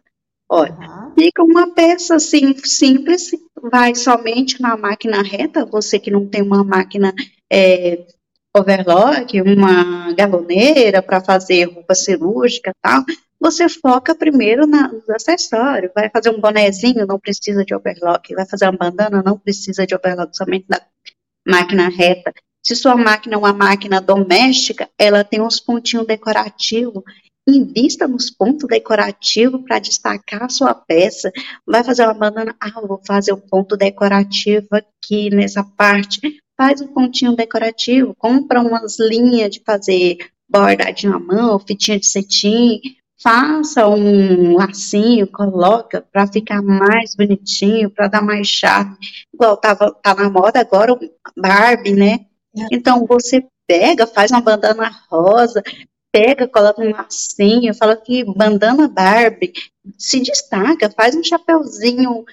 Olha, uhum. fica uma peça assim, simples, vai somente na máquina reta. Você que não tem uma máquina é, overlock, uma galoneira para fazer roupa cirúrgica e tal, você foca primeiro na, nos acessórios. Vai fazer um bonezinho, não precisa de overlock. Vai fazer uma bandana, não precisa de overlock, somente da máquina reta. Se sua máquina é uma máquina doméstica, ela tem uns pontinhos decorativos. Invista nos pontos decorativos para destacar a sua peça. Vai fazer uma banana, ah, vou fazer um ponto decorativo aqui nessa parte. Faz um pontinho decorativo, compra umas linhas de fazer bordadinho à mão, fitinha de cetim, faça um lacinho, coloca para ficar mais bonitinho, para dar mais charme. Igual tava, tá na moda agora o Barbie, né? Então você pega, faz uma bandana rosa, pega, coloca um lacinho, fala que bandana Barbie se destaca, faz um chapeuzinho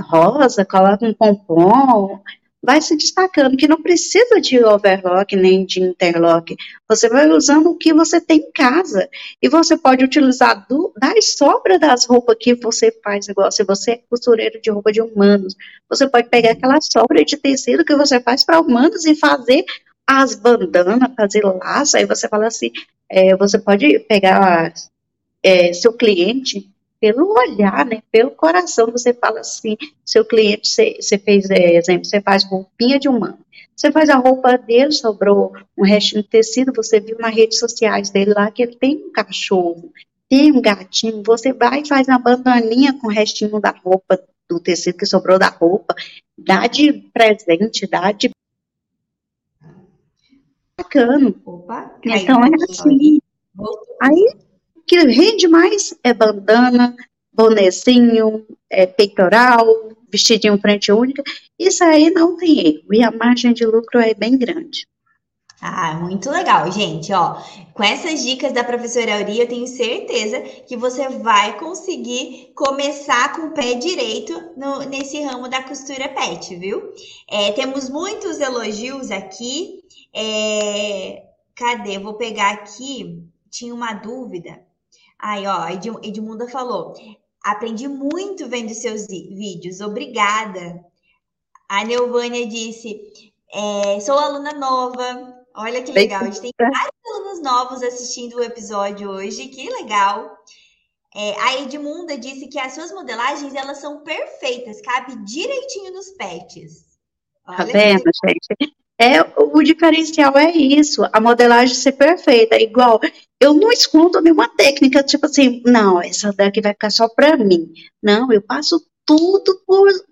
rosa, coloca um pompom, vai se destacando, que não precisa de overlock nem de interlock. Você vai usando o que você tem em casa. E você pode utilizar do, das sobras das roupas que você faz, igual se você é costureiro de roupa de humanos. Você pode pegar aquela sobra de tecido que você faz para humanos e fazer as bandanas, fazer laço. Aí você fala assim: é, você pode pegar é, seu cliente pelo olhar, né, pelo coração, você fala assim, seu cliente, você, você fez, é, exemplo, você faz roupinha de humano, você faz a roupa dele, sobrou um restinho de tecido, você viu nas redes sociais dele lá que ele tem um cachorro, tem um gatinho, você vai e faz uma bandaninha com o restinho da roupa, do tecido que sobrou da roupa, dá de presente, dá de bacana. Opa, então é assim. Aí que rende mais é bandana, bonezinho, é peitoral, vestidinho frente única. Isso aí não tem erro. E a margem de lucro é bem grande. Ah, muito legal, gente. Ó, com essas dicas da professora Auri, eu tenho certeza que você vai conseguir começar com o pé direito no, nesse ramo da costura pet, viu? É, temos muitos elogios aqui. É, cadê? Vou pegar aqui. Tinha uma dúvida. Aí, ó, Edmunda falou: aprendi muito vendo seus vídeos, obrigada. A Neuvânia disse: é, sou aluna nova. Olha que legal, a gente tem vários alunos novos assistindo o episódio hoje, que legal. É, a Edmunda disse que as suas modelagens elas são perfeitas, cabe direitinho nos pets. Olha tá vendo, gente? É, o diferencial é isso, a modelagem ser perfeita, igual, eu não escondo nenhuma técnica, tipo assim, não, essa daqui vai ficar só para mim. Não, eu passo tudo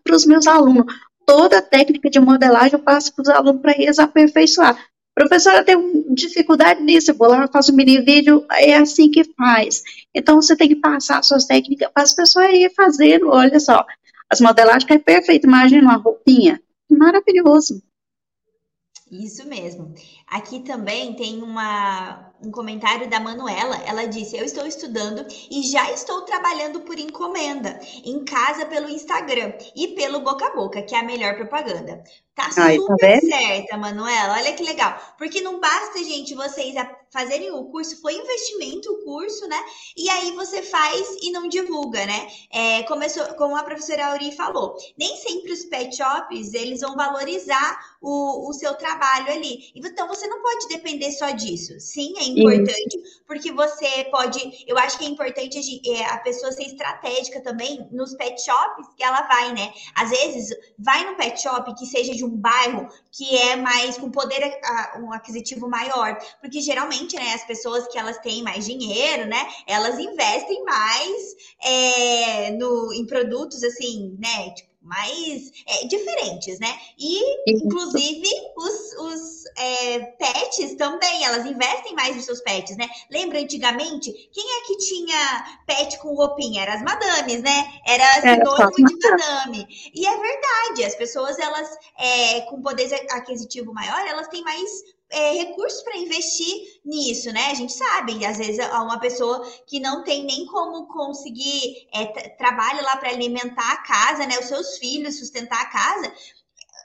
para os meus alunos. Toda a técnica de modelagem eu passo para os alunos para eles aperfeiçoar. Professora, tem dificuldade nisso, eu vou lá, faço um mini vídeo, é assim que faz. Então, você tem que passar suas técnicas para as pessoas ir fazendo, olha só, as modelagens é perfeito, imagina uma roupinha, maravilhoso. Isso mesmo. Aqui também tem uma, um comentário da Manuela. Ela disse: Eu estou estudando e já estou trabalhando por encomenda, em casa pelo Instagram e pelo boca a boca, que é a melhor propaganda. Tá Ai, tá super tá certa, Manuela. Olha que legal. Porque não basta, gente, vocês fazerem o curso, foi investimento o curso, né? E aí você faz e não divulga, né? É, começou, como a professora Auri falou, nem sempre os pet shops eles vão valorizar o, o seu trabalho ali. Então você você não pode depender só disso. Sim, é importante, Isso. porque você pode. Eu acho que é importante a pessoa ser estratégica também nos pet shops que ela vai, né? Às vezes, vai no pet shop que seja de um bairro que é mais com poder um aquisitivo maior, porque geralmente, né, as pessoas que elas têm mais dinheiro, né, elas investem mais é, no, em produtos assim, né, tipo, mais é, diferentes, né? E, inclusive, os, os é, pets também, elas investem mais nos seus pets, né? Lembra antigamente? Quem é que tinha pet com roupinha? Era as madames, né? Era sinônimo de madame. E é verdade, as pessoas, elas, é, com poder aquisitivo maior, elas têm mais é, recursos para investir nisso, né? A gente sabe, às vezes uma pessoa que não tem nem como conseguir é, trabalho lá para alimentar a casa, né? Os seus filhos, sustentar a casa.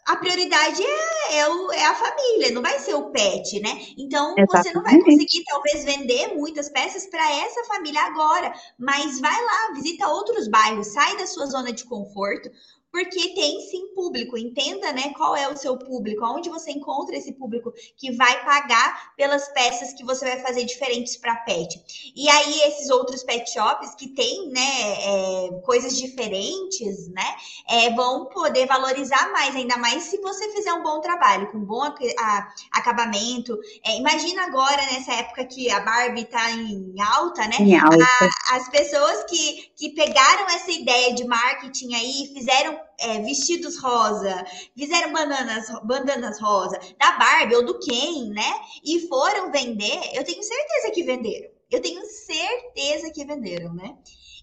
A prioridade é, é, o, é a família, não vai ser o pet, né? Então Exatamente. você não vai conseguir talvez vender muitas peças para essa família agora, mas vai lá, visita outros bairros, sai da sua zona de conforto, porque tem sim público. Entenda, né, qual é o seu público, aonde você encontra esse público que vai pagar pelas peças que você vai fazer diferentes para pet. E aí esses outros pet shops que tem, né, é, coisas diferentes, né, é, vão poder valorizar mais, ainda mais se você fizer um bom trabalho, com bom a, acabamento. É, imagina agora nessa época que a Barbie está em alta, né? Em alta. A, as pessoas que, que pegaram essa ideia de marketing aí e fizeram é, vestidos rosa, fizeram bananas, bandanas rosa, da Barbie ou do Ken, né? E foram vender, eu tenho certeza que venderam. Eu tenho certeza que venderam, né?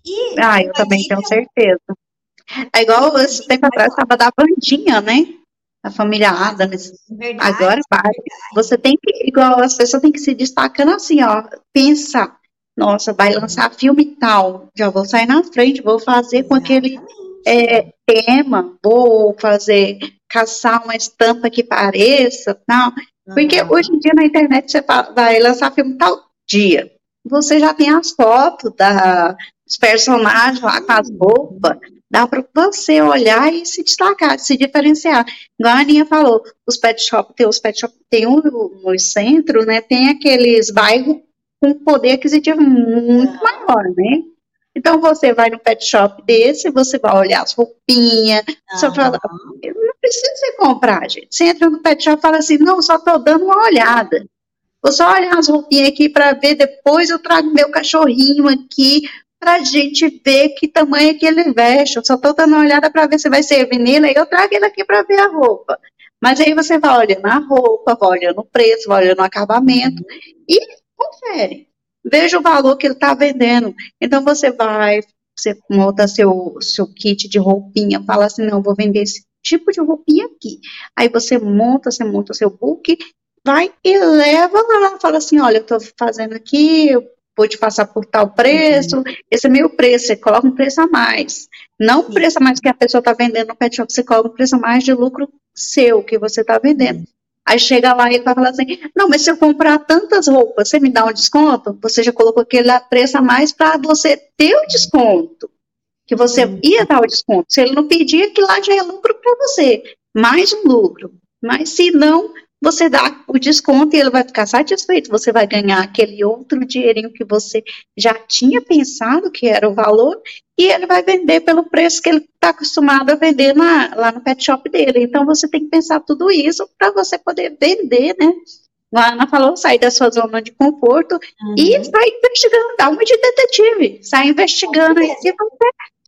E ah, eu também dica... tenho certeza. É igual esse tempo atrás estava da bandinha, né? A família Adams. Verdade, Agora vai. Você tem que, igual as pessoas têm que se destacando assim, ó. Pensa, nossa, vai lançar filme tal. Já vou sair na frente, vou fazer Exatamente. com aquele é, tema, vou fazer, caçar uma estampa que pareça, tal. Porque uhum. hoje em dia na internet você vai lançar filme tal dia. Você já tem as fotos da, dos personagens lá com as roupas. Dá para você olhar e se destacar, se diferenciar. Igual a Aninha falou, os pet shop, tem os pet shop, tem um no centro, né? Tem aqueles bairros com poder aquisitivo muito maior, né? Então você vai no pet shop desse, você vai olhar as roupinhas, uhum. você fala, não precisa você comprar, gente. Você entra no pet shop e fala assim, não, só estou dando uma olhada. Vou só olhar as roupinhas aqui para ver, depois eu trago meu cachorrinho aqui para a gente ver que tamanho é que ele veste. Eu só estou dando uma olhada para ver se vai ser nele, aí eu trago ele aqui para ver a roupa. Mas aí você vai olhando a roupa, vai olhando o preço, vai olhando o acabamento e confere veja o valor que ele está vendendo. Então você vai, você monta seu, seu kit de roupinha, fala assim, não, vou vender esse tipo de roupinha aqui. Aí você monta, você monta seu book, vai e leva lá, fala assim, olha, eu estou fazendo aqui, eu vou te passar por tal preço, uhum. esse é meu preço, você coloca um preço a mais. Não o preço a mais que a pessoa está vendendo no pet shop, você coloca um preço a mais de lucro seu que você está vendendo. Aí chega lá e ele vai falar assim: não, mas se eu comprar tantas roupas, você me dá um desconto? Você já colocou aquele preço a mais para você ter o desconto. Que você uhum. ia dar o desconto. Se ele não pedir, que lá já é lucro para você. Mais um lucro. Mas se não, você dá o desconto e ele vai ficar satisfeito. Você vai ganhar aquele outro dinheirinho que você já tinha pensado que era o valor e ele vai vender pelo preço que ele está acostumado a vender na, lá no pet shop dele. Então você tem que pensar tudo isso para você poder vender, né? A Ana falou, sair da sua zona de conforto uhum. e sair investigando, dá uma de detetive, sai investigando e você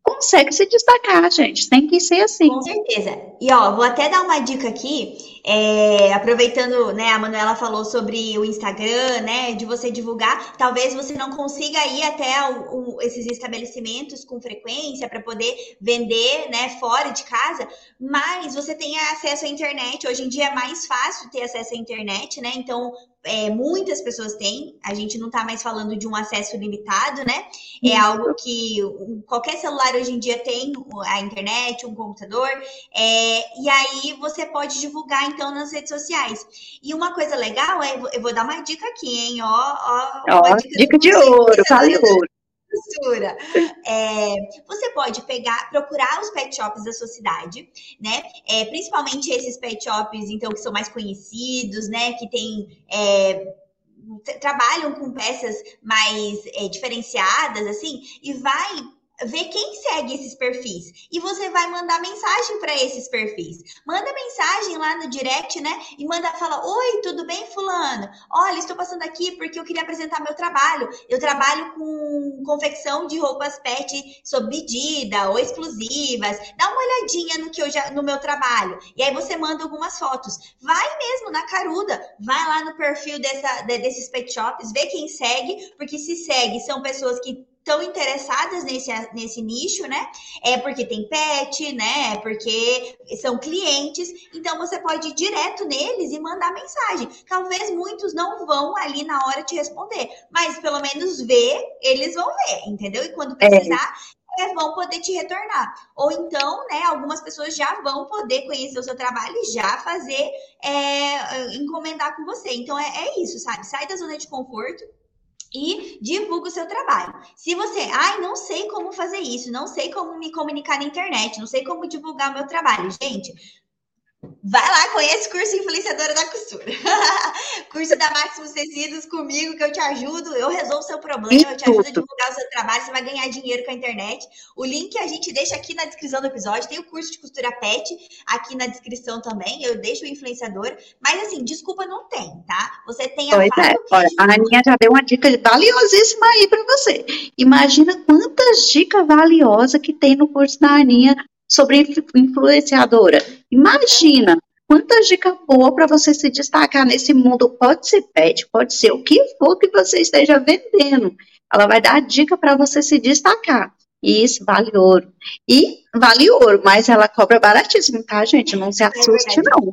consegue se destacar, gente. Tem que ser assim. Com certeza. E ó, vou até dar uma dica aqui é, aproveitando, né, a Manuela falou sobre o Instagram, né, de você divulgar, talvez você não consiga ir até o, o, esses estabelecimentos com frequência para poder vender, né, fora de casa, mas você tem acesso à internet. Hoje em dia é mais fácil ter acesso à internet, né? Então é, muitas pessoas têm, a gente não está mais falando de um acesso limitado, né? É Isso. algo que qualquer celular hoje em dia tem a internet, um computador, é, e aí você pode divulgar então nas redes sociais. E uma coisa legal é, eu vou dar uma dica aqui, hein? Ó, ó, ó dica, dica de ouro, vale ouro. costura. É, você pode pegar, procurar os pet shops da sua cidade, né? É, principalmente esses pet shops, então, que são mais conhecidos, né? Que tem. É, trabalham com peças mais é, diferenciadas, assim, e vai ver quem segue esses perfis e você vai mandar mensagem para esses perfis. Manda mensagem lá no direct, né? E manda fala: "Oi, tudo bem, fulano? Olha, estou passando aqui porque eu queria apresentar meu trabalho. Eu trabalho com confecção de roupas pet sob medida ou exclusivas. Dá uma olhadinha no que eu já no meu trabalho". E aí você manda algumas fotos. Vai mesmo na caruda, vai lá no perfil dessa, desses pet shops, vê quem segue, porque se segue são pessoas que estão interessadas nesse, nesse nicho, né? É porque tem pet, né? É porque são clientes. Então você pode ir direto neles e mandar mensagem. Talvez muitos não vão ali na hora te responder, mas pelo menos ver, eles vão ver, entendeu? E quando precisar, é. É, vão poder te retornar. Ou então, né, algumas pessoas já vão poder conhecer o seu trabalho e já fazer, é, encomendar com você. Então é, é isso, sabe? Sai da zona de conforto e divulga o seu trabalho. Se você, ai, não sei como fazer isso, não sei como me comunicar na internet, não sei como divulgar o meu trabalho, gente, Vai lá, conhece o curso Influenciadora da Costura. curso da Máximos Tecidos comigo, que eu te ajudo, eu resolvo seu problema, eu te ajudo a divulgar o seu trabalho, você vai ganhar dinheiro com a internet. O link a gente deixa aqui na descrição do episódio, tem o curso de costura pet aqui na descrição também, eu deixo o influenciador, mas assim, desculpa, não tem, tá? Você tem a Pois é, olha, a Aninha já deu uma dica valiosíssima aí para você. Imagina quantas dicas valiosas que tem no curso da Aninha sobre influenciadora. Imagina quanta dica boa para você se destacar nesse mundo. Pode ser pet, pode ser o que for que você esteja vendendo. Ela vai dar dica para você se destacar. Isso vale ouro. E vale ouro, mas ela cobra baratíssimo, tá, gente? Não se assuste, não.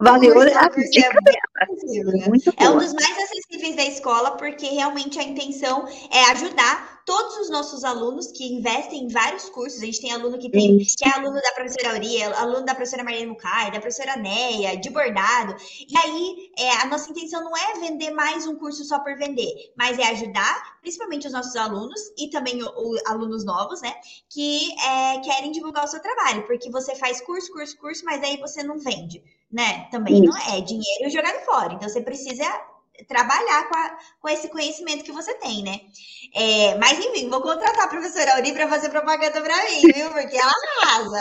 Vale ouro é. Muito é um dos mais acessíveis da escola, porque realmente a intenção é ajudar todos os nossos alunos que investem em vários cursos. A gente tem aluno que tem, que é aluno da professora Auria, aluno da professora Maria Mucay, da professora Neia, de bordado. E aí, é, a nossa intenção não é vender mais um curso só por vender, mas é ajudar, principalmente os nossos alunos e também os alunos novos, né, que é, querem divulgar o seu trabalho, porque você faz curso, curso, curso, mas aí você não vende, né? Também Isso. não é dinheiro jogado fora. Então, você precisa trabalhar com, a, com esse conhecimento que você tem, né? É, mas enfim, vou contratar a professora Auri para fazer propaganda para mim, viu? Porque ela arrasa.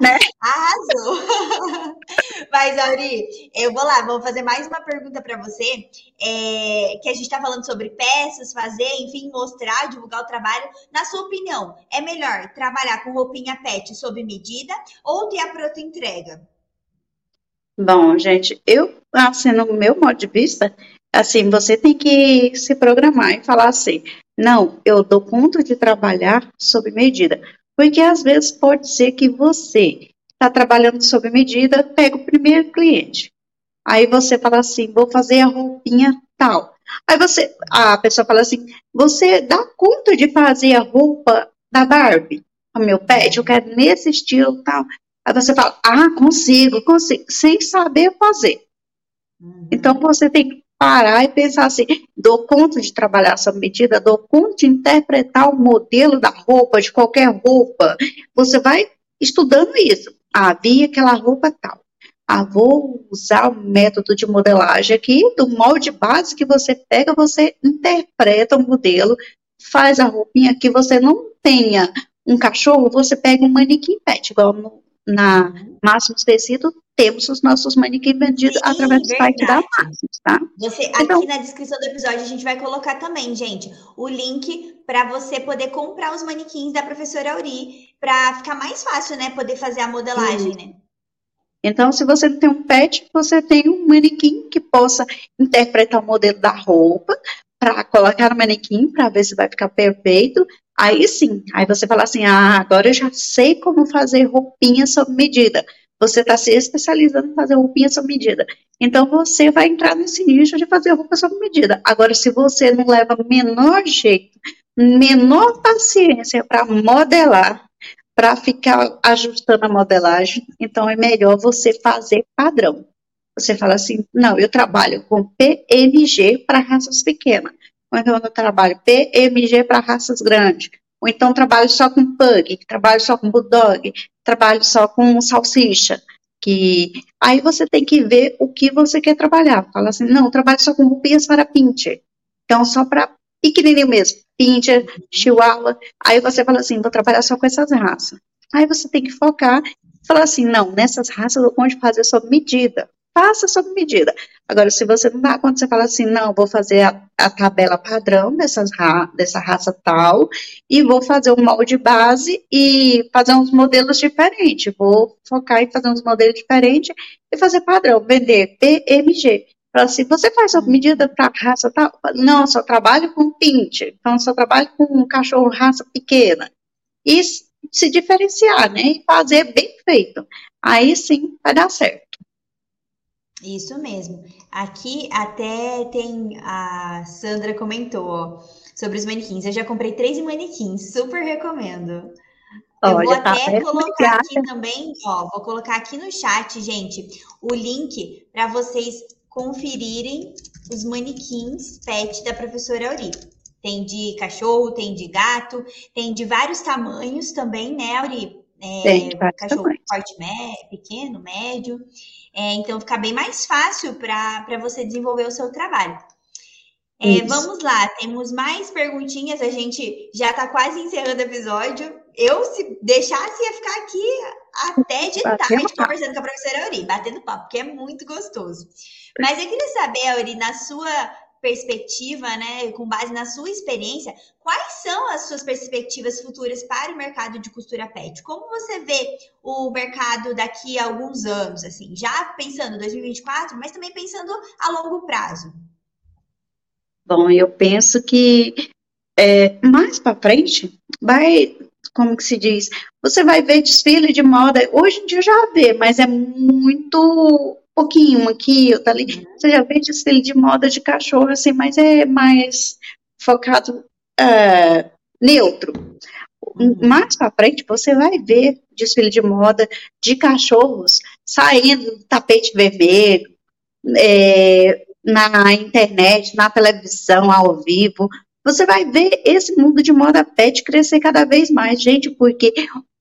Né? Arrasou. mas, Auri, eu vou lá, vou fazer mais uma pergunta para você. É, que a gente está falando sobre peças, fazer, enfim, mostrar, divulgar o trabalho. Na sua opinião, é melhor trabalhar com roupinha pet sob medida ou ter a pronta entrega? Bom, gente, eu, assim, no meu modo de vista, assim, você tem que se programar e falar assim, não, eu dou conta de trabalhar sob medida. Porque às vezes pode ser que você está trabalhando sob medida, pega o primeiro cliente. Aí você fala assim, vou fazer a roupinha tal. Aí você, a pessoa fala assim, você dá conta de fazer a roupa da Barbie? O meu pet, eu quero nesse estilo tal. Aí você fala, ah, consigo, consigo, sem saber fazer. Uhum. Então você tem que parar e pensar assim: dou conta de trabalhar essa medida, dou conta de interpretar o modelo da roupa, de qualquer roupa. Você vai estudando isso. Ah, vi aquela roupa tal. Ah, vou usar o método de modelagem aqui, do molde base que você pega, você interpreta o modelo, faz a roupinha que você não tenha um cachorro, você pega um manequim pet, igual no, na Máximos Tecido, temos os nossos manequins vendidos Sim, através do verdade. site da Máximos, tá? Você, então, aqui na descrição do episódio a gente vai colocar também, gente, o link para você poder comprar os manequins da professora Auri, para ficar mais fácil, né, poder fazer a modelagem, sim. né? Então, se você não tem um pet, você tem um manequim que possa interpretar o modelo da roupa, para colocar no manequim, para ver se vai ficar perfeito, Aí sim, aí você fala assim: ah, agora eu já sei como fazer roupinha sob medida. Você está se especializando em fazer roupinha sob medida. Então você vai entrar nesse nicho de fazer roupa sob medida. Agora, se você não leva menor jeito, menor paciência para modelar, para ficar ajustando a modelagem, então é melhor você fazer padrão. Você fala assim: não, eu trabalho com PNG para raças pequenas. ou então eu trabalho PMG para raças grandes, ou então trabalho só com pug, trabalho só com bulldog, trabalho só com salsicha, que aí você tem que ver o que você quer trabalhar. Fala assim, não, trabalho só com roupinhas para pincher. Então, só para pequenininho mesmo, pincher, chihuahua. Aí você fala assim, vou trabalhar só com essas raças. Aí você tem que focar falar assim, não, nessas raças eu vou fazer sob medida faça sob medida. Agora, se você não dá quando você fala assim, não, vou fazer a, a tabela padrão dessas ra dessa raça tal, e vou fazer um molde base e fazer uns modelos diferentes. Vou focar em fazer uns modelos diferentes e fazer padrão, vender PMG. Fala assim, você faz sob medida para raça tal? Não, só trabalho com pinte, então só trabalho com um cachorro raça pequena. E se diferenciar, né? E fazer bem feito. Aí sim vai dar certo. Isso mesmo. Aqui até tem a Sandra comentou ó, sobre os manequins. Eu já comprei três manequins, super recomendo. Eu vou tá até colocar aqui também, ó, vou colocar aqui no chat, gente, o link para vocês conferirem os manequins pet da professora Auri. Tem de cachorro, tem de gato, tem de vários tamanhos também, né, Auri? É, tem, cachorro tamanhos. porte pequeno, médio. É, então fica bem mais fácil para você desenvolver o seu trabalho. É, vamos lá, temos mais perguntinhas. A gente já está quase encerrando o episódio. Eu, se deixasse, ia ficar aqui até de tarde conversando com a professora Auri, batendo papo, porque é muito gostoso. Mas eu queria saber, Auri, na sua perspectiva, né, com base na sua experiência, quais são as suas perspectivas futuras para o mercado de costura pet? Como você vê o mercado daqui a alguns anos, assim, já pensando em 2024, mas também pensando a longo prazo? Bom, eu penso que é, mais para frente vai, como que se diz, você vai ver desfile de moda. Hoje em dia já vê, mas é muito pouquinho aqui, outra ali. Uhum. Você já vê desfile de moda de cachorro, assim, mas é mais focado uh, neutro. Uhum. Mais para frente, você vai ver desfile de moda de cachorros saindo do tapete vermelho, é, na internet, na televisão, ao vivo. Você vai ver esse mundo de moda pet crescer cada vez mais, gente, porque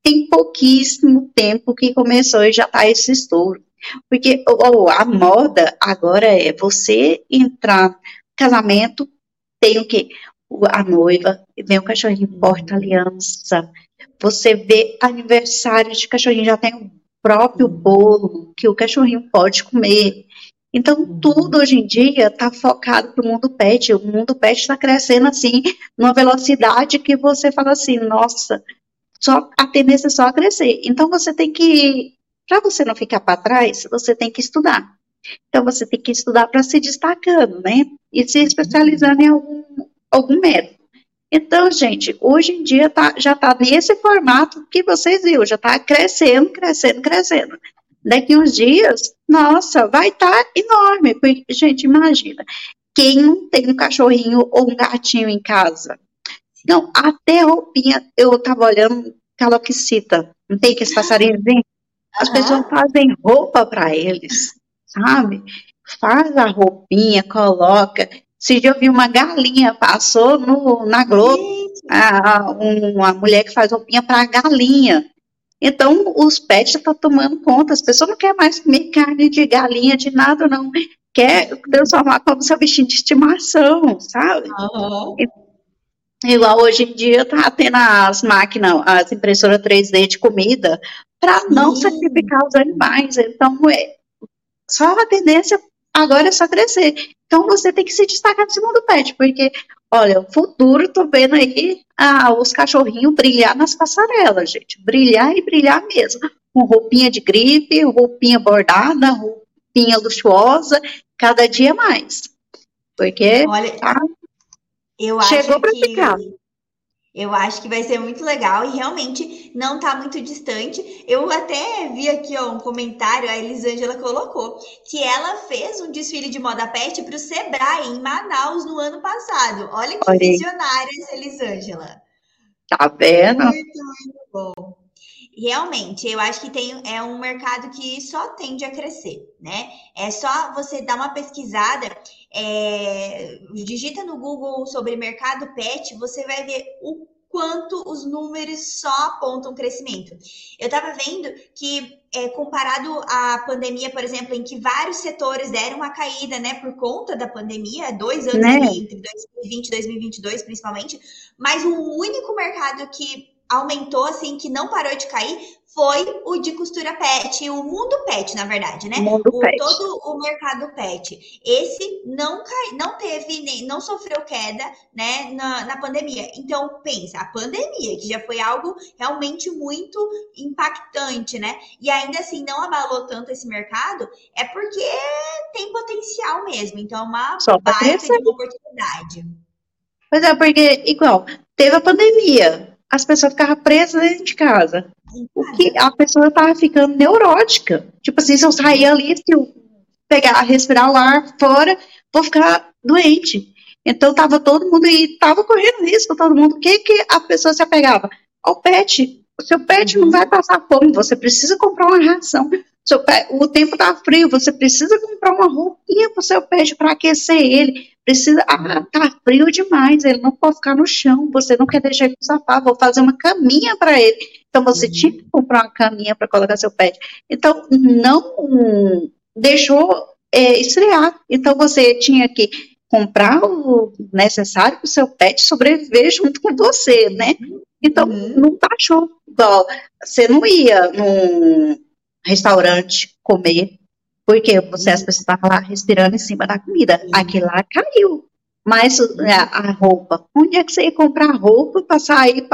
tem pouquíssimo tempo que começou e já está esse estouro. Porque oh, a moda agora é você entrar no casamento, tem o quê? A noiva, vem o cachorrinho porta-aliança. Você vê aniversário de cachorrinho, já tem o próprio bolo que o cachorrinho pode comer. Então, tudo hoje em dia está focado para o mundo pet. O mundo pet está crescendo assim, numa velocidade que você fala assim, nossa, só a tendência é só a crescer. Então, você tem que para você não ficar para trás, você tem que estudar. Então, você tem que estudar para se destacando, né? E se especializando em algum, algum método. Então, gente, hoje em dia tá, já está nesse formato que vocês viram, já está crescendo, crescendo, crescendo. Daqui uns dias, nossa, vai estar tá enorme. Porque, gente, imagina, quem não tem um cachorrinho ou um gatinho em casa? Não, até roupinha, eu estava olhando calopsita, não tem que esse passarinho as uhum. pessoas fazem roupa para eles, sabe? Faz a roupinha, coloca. Se eu vi uma galinha, passou no, na Globo, a, uma mulher que faz roupinha para galinha. Então, os pets estão tá tomando conta. As pessoas não querem mais comer carne de galinha, de nada, não. Quer transformar como seu bichinho de estimação, sabe? Uhum. Igual hoje em dia tá tendo as máquinas, as impressoras 3D de comida, para não sacrificar os animais. Então, é, só a tendência agora é só crescer. Então, você tem que se destacar no mundo pet, porque, olha, o futuro, tô vendo aí ah, os cachorrinhos brilhar nas passarelas, gente. Brilhar e brilhar mesmo. Com roupinha de gripe, roupinha bordada, roupinha luxuosa, cada dia mais. Porque olha, tá, eu chegou para ficar. Eu acho que vai ser muito legal e realmente não está muito distante. Eu até vi aqui ó, um comentário, a Elisângela colocou, que ela fez um desfile de moda pet para o Sebrae em Manaus no ano passado. Olha que Olha. visionária essa Elisângela. Tá vendo? Muito, muito bom. Realmente, eu acho que tem, é um mercado que só tende a crescer, né? É só você dar uma pesquisada é, digita no Google sobre mercado pet, você vai ver o quanto os números só apontam crescimento. Eu estava vendo que, é, comparado à pandemia, por exemplo, em que vários setores deram uma caída, né, por conta da pandemia, dois anos né? entre 2020 e 2022, principalmente, mas o único mercado que aumentou, assim, que não parou de cair, foi o de costura pet, o mundo pet, na verdade, né? Mundo o, pet. Todo o mercado pet. Esse não cai, não teve, nem, não sofreu queda, né, na, na pandemia. Então, pensa, a pandemia, que já foi algo realmente muito impactante, né? E ainda assim não abalou tanto esse mercado, é porque tem potencial mesmo. Então, é uma Só baita de uma oportunidade. Pois é, porque, igual, teve a pandemia, as pessoas ficavam presas dentro de casa. O que a pessoa estava ficando neurótica. Tipo assim, se eu sair ali, se eu pegar, respirar o ar fora, vou ficar doente. Então tava todo mundo e tava correndo risco, todo mundo. O que que a pessoa se apegava? Ao pet. O seu pet não vai passar fome, você precisa comprar uma ração. Pet, o tempo tá frio, você precisa comprar uma roupinha pro seu pet para aquecer ele precisa. Ah, tá frio demais, ele não pode ficar no chão, você não quer deixar ele sofá, vou fazer uma caminha para ele. Então você uhum. tinha que comprar uma caminha para colocar seu pet. Então não deixou é, esfriar. Então você tinha que comprar o necessário para o seu pet sobreviver junto com você, né? Então uhum. não baixou. Igual, você não ia num restaurante comer porque você, as pessoas estavam lá respirando em cima da comida. Aquilo lá caiu. Mas a, a, roupa, onde é que você ia comprar roupa para sair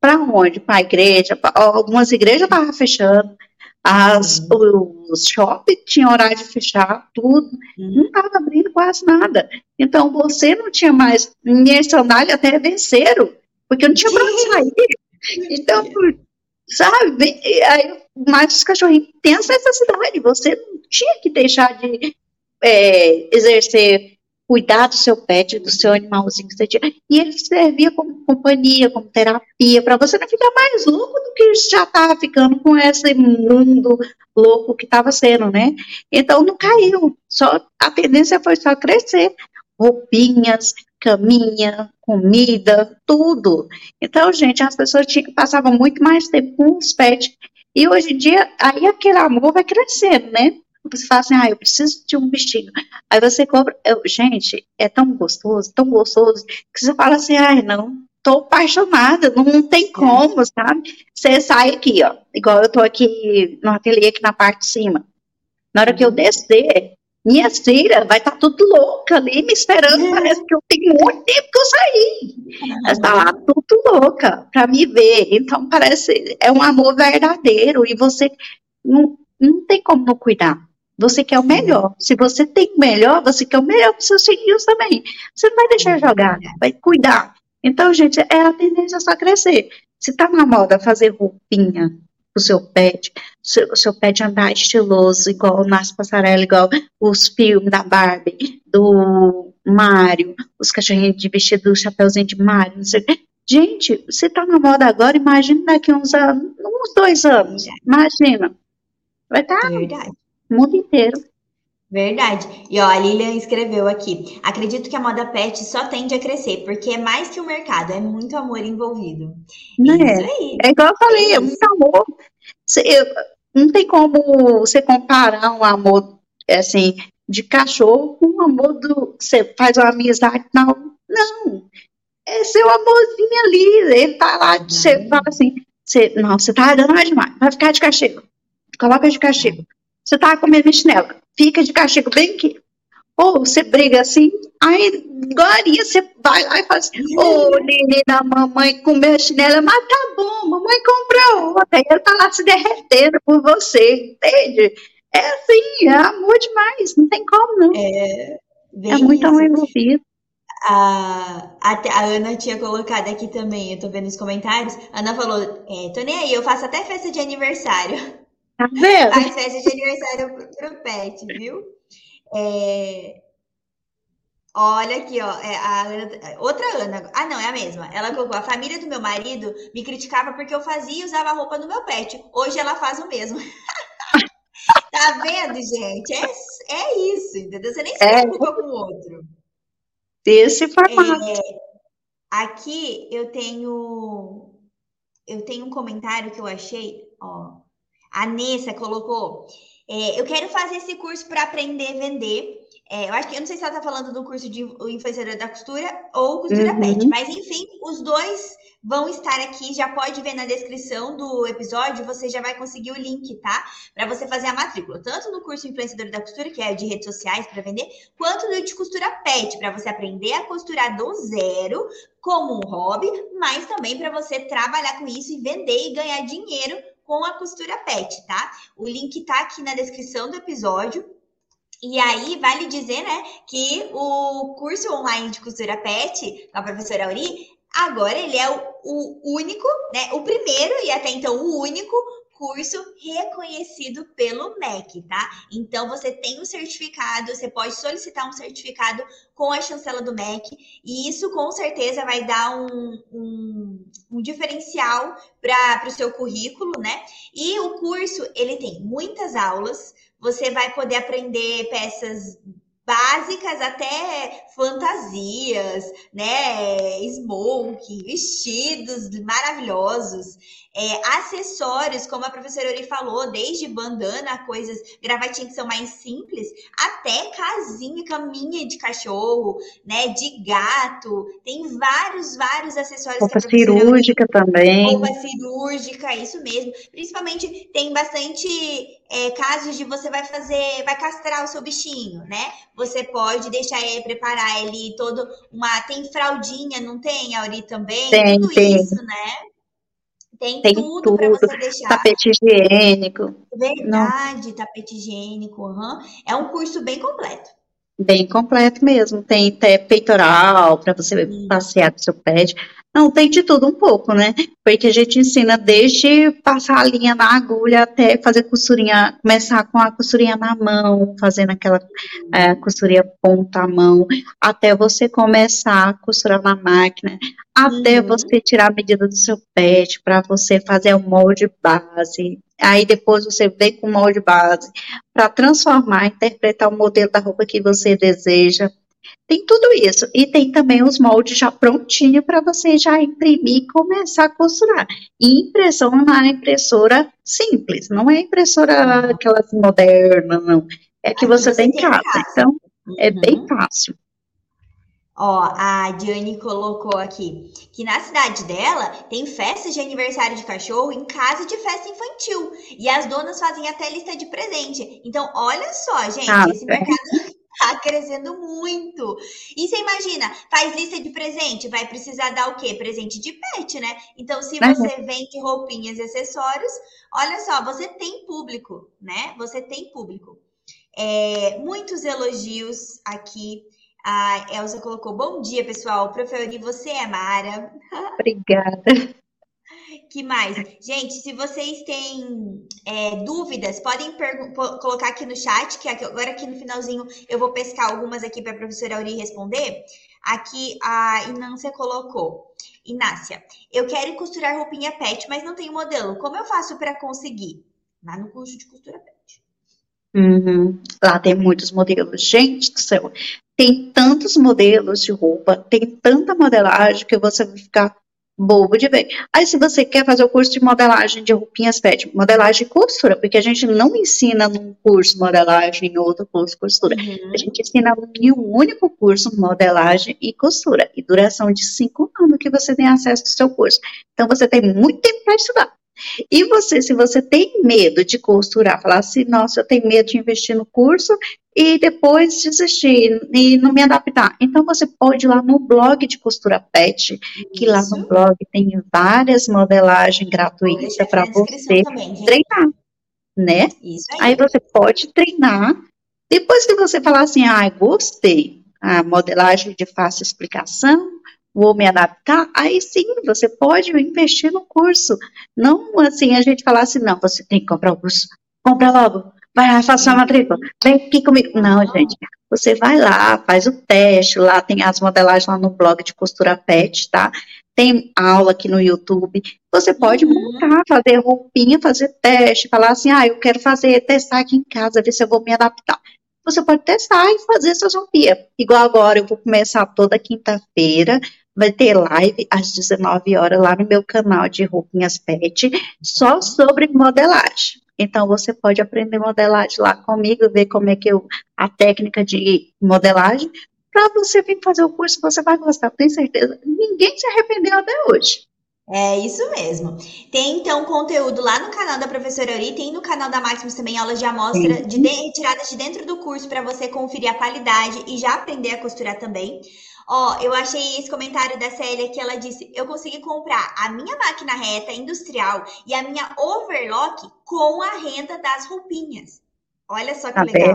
para onde? Para a igreja? Pra, algumas igrejas estavam fechando, as, os shoppings tinham horário de fechar, tudo. Não estava abrindo quase nada. Então você não tinha mais. Minha sandália até venceram, porque não tinha para onde sair. Então, sabe? Aí, mas os cachorrinhos têm essa necessidade. Você não tinha que deixar de é, exercer cuidar do seu pet, do seu animalzinho que você tinha. E ele servia como companhia, como terapia, para você não ficar mais louco do que já estava ficando com esse mundo louco que estava sendo, né? Então não caiu. Só a tendência foi só crescer. Roupinhas, caminha, comida, tudo. Então, gente, as pessoas tinham, passavam muito mais tempo com os pets. E hoje em dia, aí aquele amor vai crescendo, né? Você fala assim, ah, eu preciso de um bichinho. Aí você compra. Eu, gente, é tão gostoso, tão gostoso, que você fala assim, ai, não, tô apaixonada, não tem como, sabe? Você sai aqui, ó, igual eu tô aqui no ateliê, aqui na parte de cima. Na hora que eu descer, minha filha vai estar tá tudo louca ali, me esperando, parece que eu tenho muito tempo que eu saí. Ela está lá tudo louca para me ver. Então, parece, é um amor verdadeiro e você não, não tem como não cuidar. Você quer o melhor. Se você tem o melhor, você quer o melhor para os seus filhos também. Você não vai deixar jogar, vai cuidar. Então, gente, é a tendência só crescer. Se tá na moda fazer roupinha pro seu pet, o seu pet andar estiloso, igual nas passarelas, igual os filmes da Barbie, do Mario, os cachorrinhos de vestido, o chapeuzinho de Mario, não sei Gente, se tá na moda agora, imagina daqui uns anos, uns dois anos, imagina. Vai estar. Tá Verdade mundo inteiro. Verdade. E ó, a Lilian escreveu aqui: acredito que a moda pet só tende a crescer, porque é mais que o mercado, é muito amor envolvido. Não é, isso aí. É igual eu falei, é, é muito amor. não tem como você comparar um amor assim de cachorro com um amor do. Você faz uma amizade. Não, não. É seu amorzinho ali. Ele tá lá, uhum. você fala assim: você, não, você tá dando mais demais, vai ficar de castigo. Coloca de castigo. Você tá comendo chinela, fica de castigo bem aqui. Ou você briga assim, aí agora você vai lá e fala assim, ô oh, neném da mamãe comeu chinela, mas tá bom, mamãe comprou outra. E ele tá lá se derretendo por você, entende? É assim, é amor demais, não tem como não. É, é muito amor envolvido. A, a, a, Ana tinha colocado aqui também, eu tô vendo os comentários. A Ana falou: é, tô nem aí, eu faço até festa de aniversário. Tá vendo? Faz festa de aniversário pro, pet, viu? É... Olha aqui, ó. É a. Outra Ana. Ah, não, é a mesma. Ela colocou: a família do meu marido me criticava porque eu fazia e usava a roupa do meu pet. Hoje ela faz o mesmo. tá Tá vendo, gente? É, é isso, entendeu? Você nem se é. preocupa é. com o outro. Desse formato. É, aqui eu tenho eu tenho um comentário que eu achei, ó. A Nessa colocou. É, eu quero fazer esse curso para aprender a vender. É, eu acho que eu não sei se ela está falando do curso de influenciadora da costura ou costura uhum. pet, mas enfim, os dois vão estar aqui. Já pode ver na descrição do episódio, você já vai conseguir o link, tá? Para você fazer a matrícula, tanto no curso influenciadora da costura, que é de redes sociais para vender, quanto no de costura pet, para você aprender a costurar do zero como um hobby, mas também para você trabalhar com isso e vender e ganhar dinheiro com a costura pet, tá? O link tá aqui na descrição do episódio. E aí, vale dizer, né, que o curso online de costura pet, com a professora Auri, agora ele é o, o único, né, o primeiro e até então o único curso reconhecido pelo MEC, tá? Então você tem um certificado, você pode solicitar um certificado com a chancela do MEC, e isso com certeza vai dar um, um, um diferencial para o seu currículo, né? E o curso ele tem muitas aulas, você vai poder aprender peças básicas até fantasias, né? Smoke, vestidos maravilhosos, é, acessórios, como a professora Ori falou, desde bandana, coisas, gravatinhas que são mais simples, até casinha, caminha de cachorro, né? De gato, tem vários, vários acessórios. Roupa cirúrgica também. Roupa cirúrgica, isso mesmo. Principalmente tem bastante é, casos de você vai fazer, vai castrar o seu bichinho, né? Você pode deixar ele preparar ele todo uma. Tem fraldinha, não tem, Auri, também? Tem, Tudo tem. isso, né? Tem, tem tudo, tudo. para você deixar. Tapete higiênico. Verdade, não. tapete higiênico. Uhum. É um curso bem completo. Bem completo mesmo. Tem até peitoral para você Sim. passear com seu pet. Não, tem de tudo um pouco, né? Porque a gente ensina desde passar a linha na agulha até fazer costurinha, começar com a costurinha na mão, fazendo aquela é, costurinha ponta à mão, até você começar a costurar na máquina, até uhum. você tirar a medida do seu pet, para você fazer o molde base. Aí depois você vem com o molde base para transformar, interpretar o modelo da roupa que você deseja tem tudo isso. E tem também os moldes já prontinho para você já imprimir e começar a costurar. E impressão na impressora simples, não é impressora aquelas modernas, não. É que você, você tem em casa. casa. Então, uhum. é bem uhum. fácil. Ó, a Diane colocou aqui que na cidade dela tem festas de aniversário de cachorro em casa de festa infantil. E as donas fazem até lista de presente. Então, olha só, gente, ah, esse mercado Tá crescendo muito. E você imagina, faz lista de presente, vai precisar dar o quê? Presente de pet, né? Então, se você vende roupinhas e acessórios, olha só, você tem público, né? Você tem público. É, muitos elogios aqui. A Elza colocou: Bom dia, pessoal. Preferi você é Mara. Obrigada. Que mais? Gente, se vocês têm é, dúvidas, podem colocar aqui no chat, que agora aqui no finalzinho eu vou pescar algumas aqui para a professora Auri responder. Aqui a Inácia colocou. Inácia, eu quero costurar roupinha pet, mas não tenho modelo. Como eu faço para conseguir? Lá no curso de costura pet. Uhum. Lá tem muitos modelos. Gente do céu, tem tantos modelos de roupa, tem tanta modelagem que você vai ficar bobo de ver. Aí, se você quer fazer o curso de modelagem de roupinhas pet, modelagem e costura, porque a gente não ensina num curso modelagem e outro curso costura. Uhum. A gente ensina em um único curso modelagem e costura, e duração de cinco anos que você tem acesso ao seu curso. Então, você tem muito tempo para estudar. E você, se você tem medo de costurar, falar assim, nossa, eu tenho medo de investir no curso e depois desistir e não me adaptar. Então você pode ir lá no blog de costura pet, que lá no blog tem várias modelagens gratuitas para você também, treinar, né? Aí. aí você pode treinar. Depois que você falar assim, ah, gostei, a modelagem de fácil explicação, vou me adaptar, aí sim você pode investir no curso. Não assim a gente falar assim, não, você tem que comprar o curso, compra logo, vai lá, faça a matrícula, vem aqui comigo. Não, gente, você vai lá, faz o teste, lá tem as modelagens lá no blog de costura pet, tá? tem aula aqui no YouTube. Você pode uhum. montar, fazer roupinha, fazer teste, falar assim, ah, eu quero fazer, testar aqui em casa, ver se eu vou me adaptar. Você pode testar e fazer essas roupinhas. Igual agora, eu vou começar toda quinta-feira, vai ter live às 19 horas lá no meu canal de roupinhas pet, só sobre modelagem. Então você pode aprender modelagem lá comigo, ver como é que eu a técnica de modelagem, para você vir fazer o curso, você vai gostar, tenho certeza. Ninguém se arrependeu até hoje. É isso mesmo. Tem então conteúdo lá no canal da professora Ori, tem no canal da Maximus também aulas de amostra de, de retiradas de dentro do curso para você conferir a qualidade e já aprender a costurar também. Ó, eu achei esse comentário da Célia que ela disse: eu consegui comprar a minha máquina reta industrial e a minha overlock com a renda das roupinhas. Olha só que tá legal.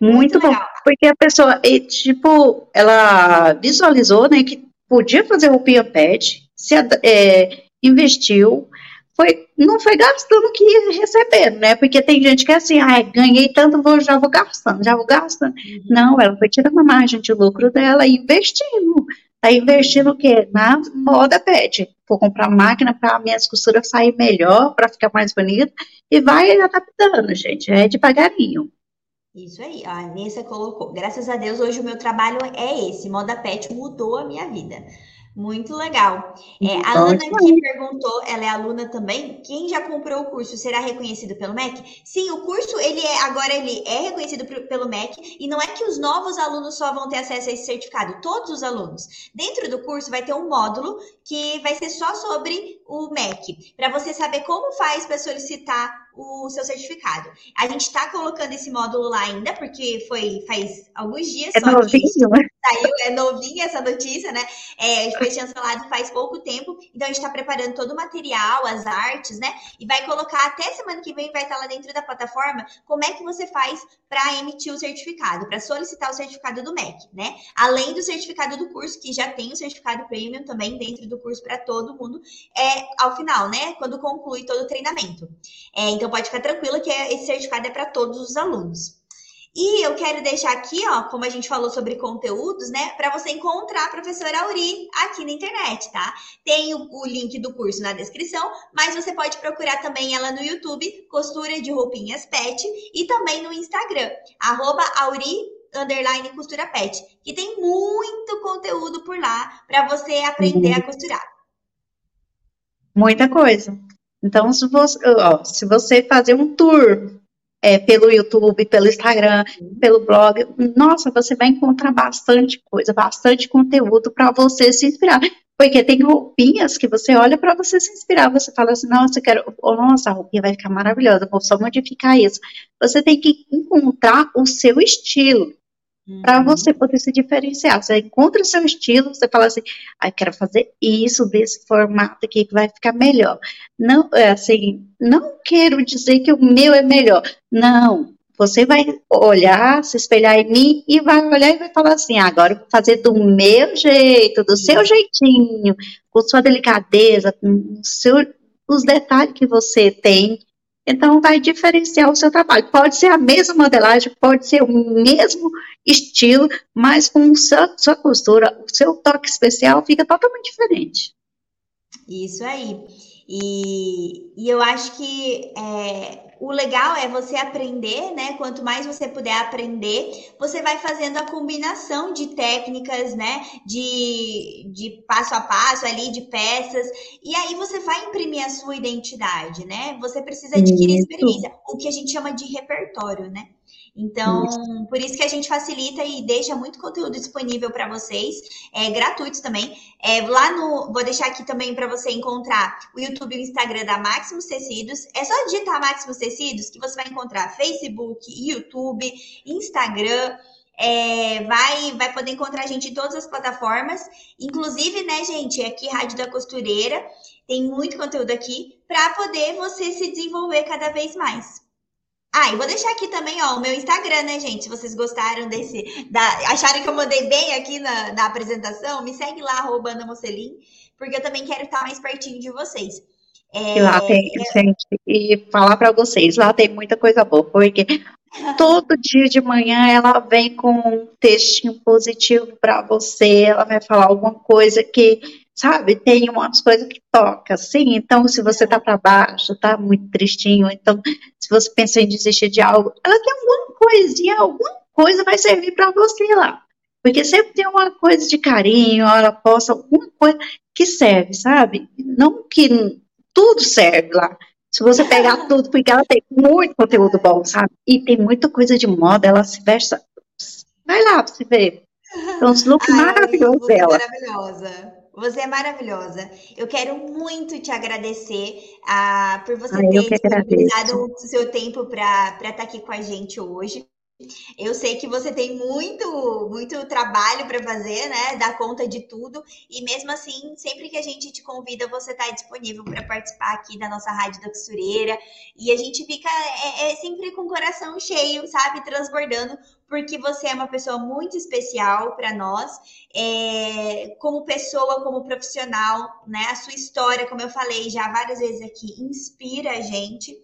Muito, Muito bom, legal. porque a pessoa, tipo, ela visualizou, né, que podia fazer roupinha pet, se é, investiu, foi, não foi gastando o que ia recebendo, né? Porque tem gente que é assim, ah, ganhei tanto, vou, já vou gastando, já vou gastando. Uhum. Não, ela foi tirando a margem de lucro dela e investindo. Tá investindo o quê? Na moda pet. Vou comprar máquina para minhas costuras sair melhor, para ficar mais bonita, e vai adaptando, gente. É devagarinho. Isso aí, a Nessa colocou. Graças a Deus, hoje o meu trabalho é esse. Moda pet mudou a minha vida. Muito legal. É, a Ana que perguntou, ela é aluna também. Quem já comprou o curso será reconhecido pelo MEC? Sim, o curso ele é agora ele é reconhecido pelo MEC e não é que os novos alunos só vão ter acesso a esse certificado, todos os alunos. Dentro do curso vai ter um módulo que vai ser só sobre o MEC, para você saber como faz para solicitar o seu certificado. A gente está colocando esse módulo lá ainda, porque foi faz alguns dias. É novinho, né? Saiu, é novinha essa notícia, né? É, foi chancelado faz pouco tempo, então a gente está preparando todo o material, as artes, né? E vai colocar até semana que vem, vai estar lá dentro da plataforma, como é que você faz para emitir o certificado, para solicitar o certificado do MEC, né? Além do certificado do curso, que já tem o certificado premium também dentro do curso para todo mundo, é ao final, né? Quando conclui todo o treinamento. É, então, pode ficar tranquila que esse certificado é para todos os alunos. E eu quero deixar aqui, ó, como a gente falou sobre conteúdos, né, para você encontrar a professora Auri aqui na internet, tá? Tem o, o, link do curso na descrição, mas você pode procurar também ela no YouTube, Costura de Roupinhas Pet, e também no Instagram, arroba Auri underline costura pet, que tem muito conteúdo por lá para você aprender a costurar. Muita coisa. Então, se você, ó, se você fazer um tour é, pelo YouTube, pelo Instagram, pelo blog, nossa, você vai encontrar bastante coisa, bastante conteúdo para você se inspirar. Porque tem roupinhas que você olha para você se inspirar, você fala assim, nossa, eu quero, oh, nossa, a roupinha vai ficar maravilhosa, vou só modificar isso. Você tem que encontrar o seu estilo para uhum. você poder se diferenciar. Você encontra o seu estilo, você fala assim, ah, quero fazer isso desse formato aqui que vai ficar melhor. Não, é assim, não quero dizer que o meu é melhor. Não, você vai olhar, se espelhar em mim e vai olhar e vai falar assim, ah, agora eu vou fazer do meu jeito, do seu jeitinho, com sua delicadeza, com seu, os detalhes que você tem então, vai diferenciar o seu trabalho. Pode ser a mesma modelagem, pode ser o mesmo estilo, mas com sua, sua costura, o seu toque especial fica totalmente diferente. Isso aí. E, e eu acho que é, o legal é você aprender, né? Quanto mais você puder aprender, você vai fazendo a combinação de técnicas, né? De, de passo a passo ali, de peças. E aí você vai imprimir a sua identidade, né? Você precisa adquirir Isso. experiência, o que a gente chama de repertório, né? Então, isso. por isso que a gente facilita e deixa muito conteúdo disponível para vocês, é, gratuitos também. É, lá no, vou deixar aqui também para você encontrar o YouTube e o Instagram da Maximus Tecidos. É só digitar Maximus Tecidos que você vai encontrar Facebook, YouTube, Instagram. É, vai, vai poder encontrar a gente em todas as plataformas. Inclusive, né, gente, aqui Rádio da Costureira tem muito conteúdo aqui para poder você se desenvolver cada vez mais. Ah, e vou deixar aqui também, ó, o meu Instagram, né, gente? Se vocês gostaram desse. Da, acharam que eu mandei bem aqui na, na apresentação, me segue lá, arroba Ana Mocelin, porque eu também quero estar mais pertinho de vocês. É, e lá tem, é... gente, e falar para vocês, lá tem muita coisa boa, porque todo dia de manhã ela vem com um textinho positivo para você, ela vai falar alguma coisa que sabe? Tem umas coisas que toca, assim. Então, se você tá para baixo, tá muito tristinho, então, se você pensa em desistir de algo, ela tem alguma coisinha, alguma coisa vai servir para você lá. Porque sempre tem uma coisa de carinho, ela possa, alguma coisa que serve, sabe? Não que tudo serve lá. Se você pegar tudo, porque ela tem muito conteúdo bom, sabe? E tem muita coisa de moda, ela se veste. Vai lá pra você ver. Então, os looks maravilhosos dela. Maravilhosa. Você é maravilhosa. Eu quero muito te agradecer ah, por você Ai, ter disponibilizado o seu tempo para estar tá aqui com a gente hoje. Eu sei que você tem muito, muito trabalho para fazer, né? Dar conta de tudo. E mesmo assim, sempre que a gente te convida, você está disponível para participar aqui da nossa Rádio da Costureira. E a gente fica é, é sempre com o coração cheio, sabe? Transbordando, porque você é uma pessoa muito especial para nós, é, como pessoa, como profissional, né? A sua história, como eu falei já várias vezes aqui, inspira a gente.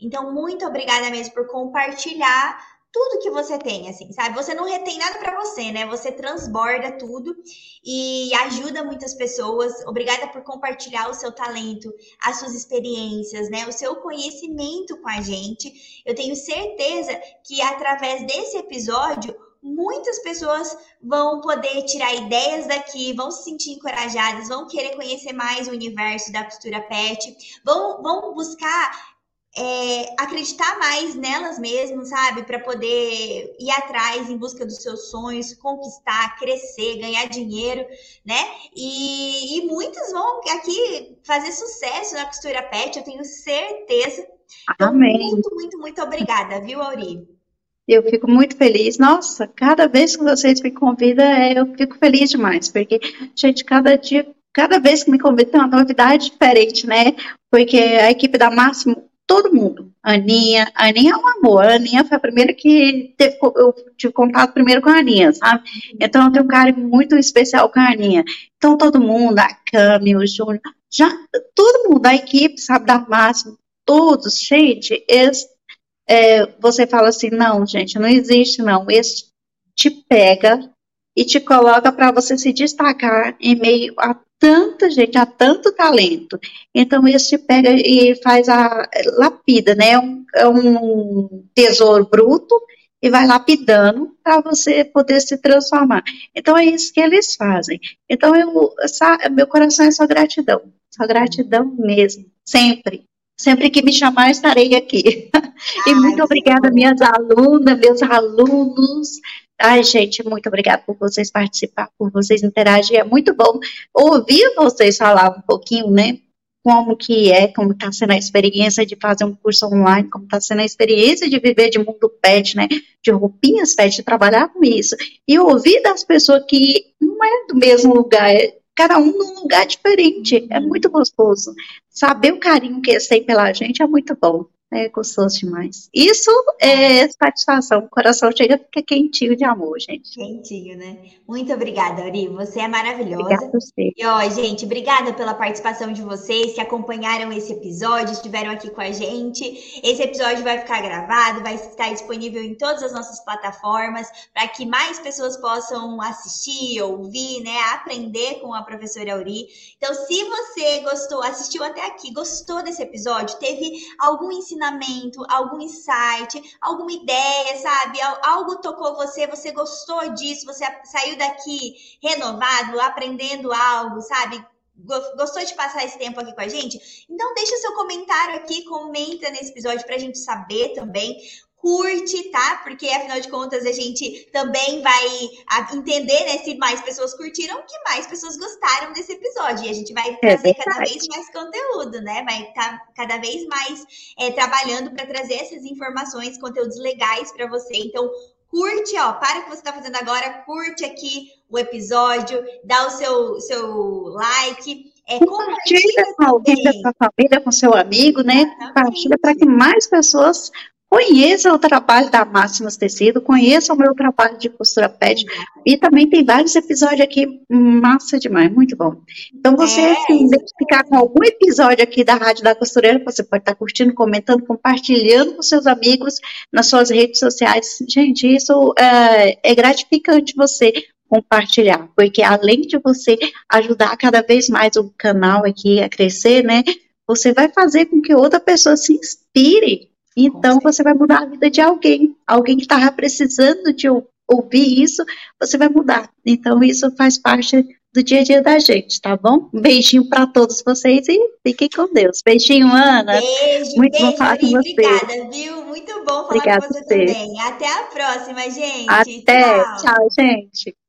Então, muito obrigada mesmo por compartilhar tudo que você tem, assim, sabe? Você não retém nada para você, né? Você transborda tudo e ajuda muitas pessoas. Obrigada por compartilhar o seu talento, as suas experiências, né? O seu conhecimento com a gente. Eu tenho certeza que através desse episódio muitas pessoas vão poder tirar ideias daqui, vão se sentir encorajadas, vão querer conhecer mais o universo da costura pet, vão, vão buscar é, acreditar mais nelas mesmas, sabe? Para poder ir atrás em busca dos seus sonhos, conquistar, crescer, ganhar dinheiro, né? E, e muitas vão aqui fazer sucesso na costura pet, eu tenho certeza. Então, Amém. Muito, muito, muito obrigada, viu, Auri? Eu fico muito feliz. Nossa, cada vez que vocês me convidam, é, eu fico feliz demais, porque, gente, cada dia, cada vez que me convidam tem uma novidade diferente, né? Porque a equipe da Máximo todo mundo. A Aninha, a Aninha é um amor. A Aninha foi a primeira que teve, eu tive contato primeiro com a Aninha, sabe? Então eu tenho um carinho muito especial com a Aninha. Então todo mundo, a Cami, o Júnior, já, todo mundo, a equipe, sabe, da Máxima, todos, gente, eles, é, você fala assim, não, gente, não existe não. Esse te pega e te coloca para você se destacar em meio a tanta gente, há tanto talento. Então, esse pega e faz a lapida, né? É um, é um tesouro bruto e vai lapidando para você poder se transformar. Então, é isso que eles fazem. Então, eu, essa, meu coração é só gratidão, só gratidão mesmo, sempre. Sempre que me chamar, estarei aqui. e muito obrigada, minhas alunas, meus alunos, Ai, gente, muito obrigada por vocês participar, por vocês interagir. É muito bom ouvir vocês falar um pouquinho, né? Como que é, como está sendo a experiência de fazer um curso online, como está sendo a experiência de viver de mundo pet, né? De roupinhas pet, de trabalhar com isso. E ouvir das pessoas que não é do mesmo lugar, é cada um num lugar diferente. É muito gostoso. Saber o carinho que eles têm pela gente é muito bom. É gostoso demais. Isso é satisfação. O coração chega fica quentinho de amor, gente. Quentinho, né? Muito obrigada, Ari. Você é maravilhosa. Obrigada você. E, ó, gente, obrigada pela participação de vocês que acompanharam esse episódio, estiveram aqui com a gente. Esse episódio vai ficar gravado, vai estar disponível em todas as nossas plataformas para que mais pessoas possam assistir, ouvir, né? Aprender com a professora Auri. Então, se você gostou, assistiu até aqui, gostou desse episódio, teve algum ensinamento ensinamento, algum insight, alguma ideia, sabe? Algo tocou você, você gostou disso, você saiu daqui renovado, aprendendo algo, sabe? Gostou de passar esse tempo aqui com a gente? Então deixa seu comentário aqui, comenta nesse episódio para a gente saber também curte, tá? Porque afinal de contas a gente também vai entender, né, se mais pessoas curtiram, que mais pessoas gostaram desse episódio. E a gente vai é trazer é cada vez mais conteúdo, né? Vai estar tá cada vez mais é, trabalhando para trazer essas informações, conteúdos legais para você. Então, curte, ó, para o que você está fazendo agora, curte aqui o episódio, dá o seu, seu like. É, compartilha com alguém da sua família, com seu amigo, né? Compartilha para que mais pessoas Conheça o trabalho da Máximas Tecido, conheça o meu trabalho de costura pet e também tem vários episódios aqui, massa demais, muito bom. Então, você é. se identificar com algum episódio aqui da Rádio da Costureira, você pode estar curtindo, comentando, compartilhando com seus amigos nas suas redes sociais. Gente, isso é, é gratificante você compartilhar, porque além de você ajudar cada vez mais o canal aqui a crescer, né, você vai fazer com que outra pessoa se inspire. Então você vai mudar a vida de alguém, alguém que estava precisando de ouvir isso, você vai mudar. Então isso faz parte do dia a dia da gente, tá bom? Um beijinho para todos vocês e fiquem com Deus. Beijinho, Ana. Beijo, Muito beijo, bom falar com você. Obrigada, viu? Muito bom falar Obrigada com você você. também. Até a próxima, gente. Até. Tchau. Tchau, gente.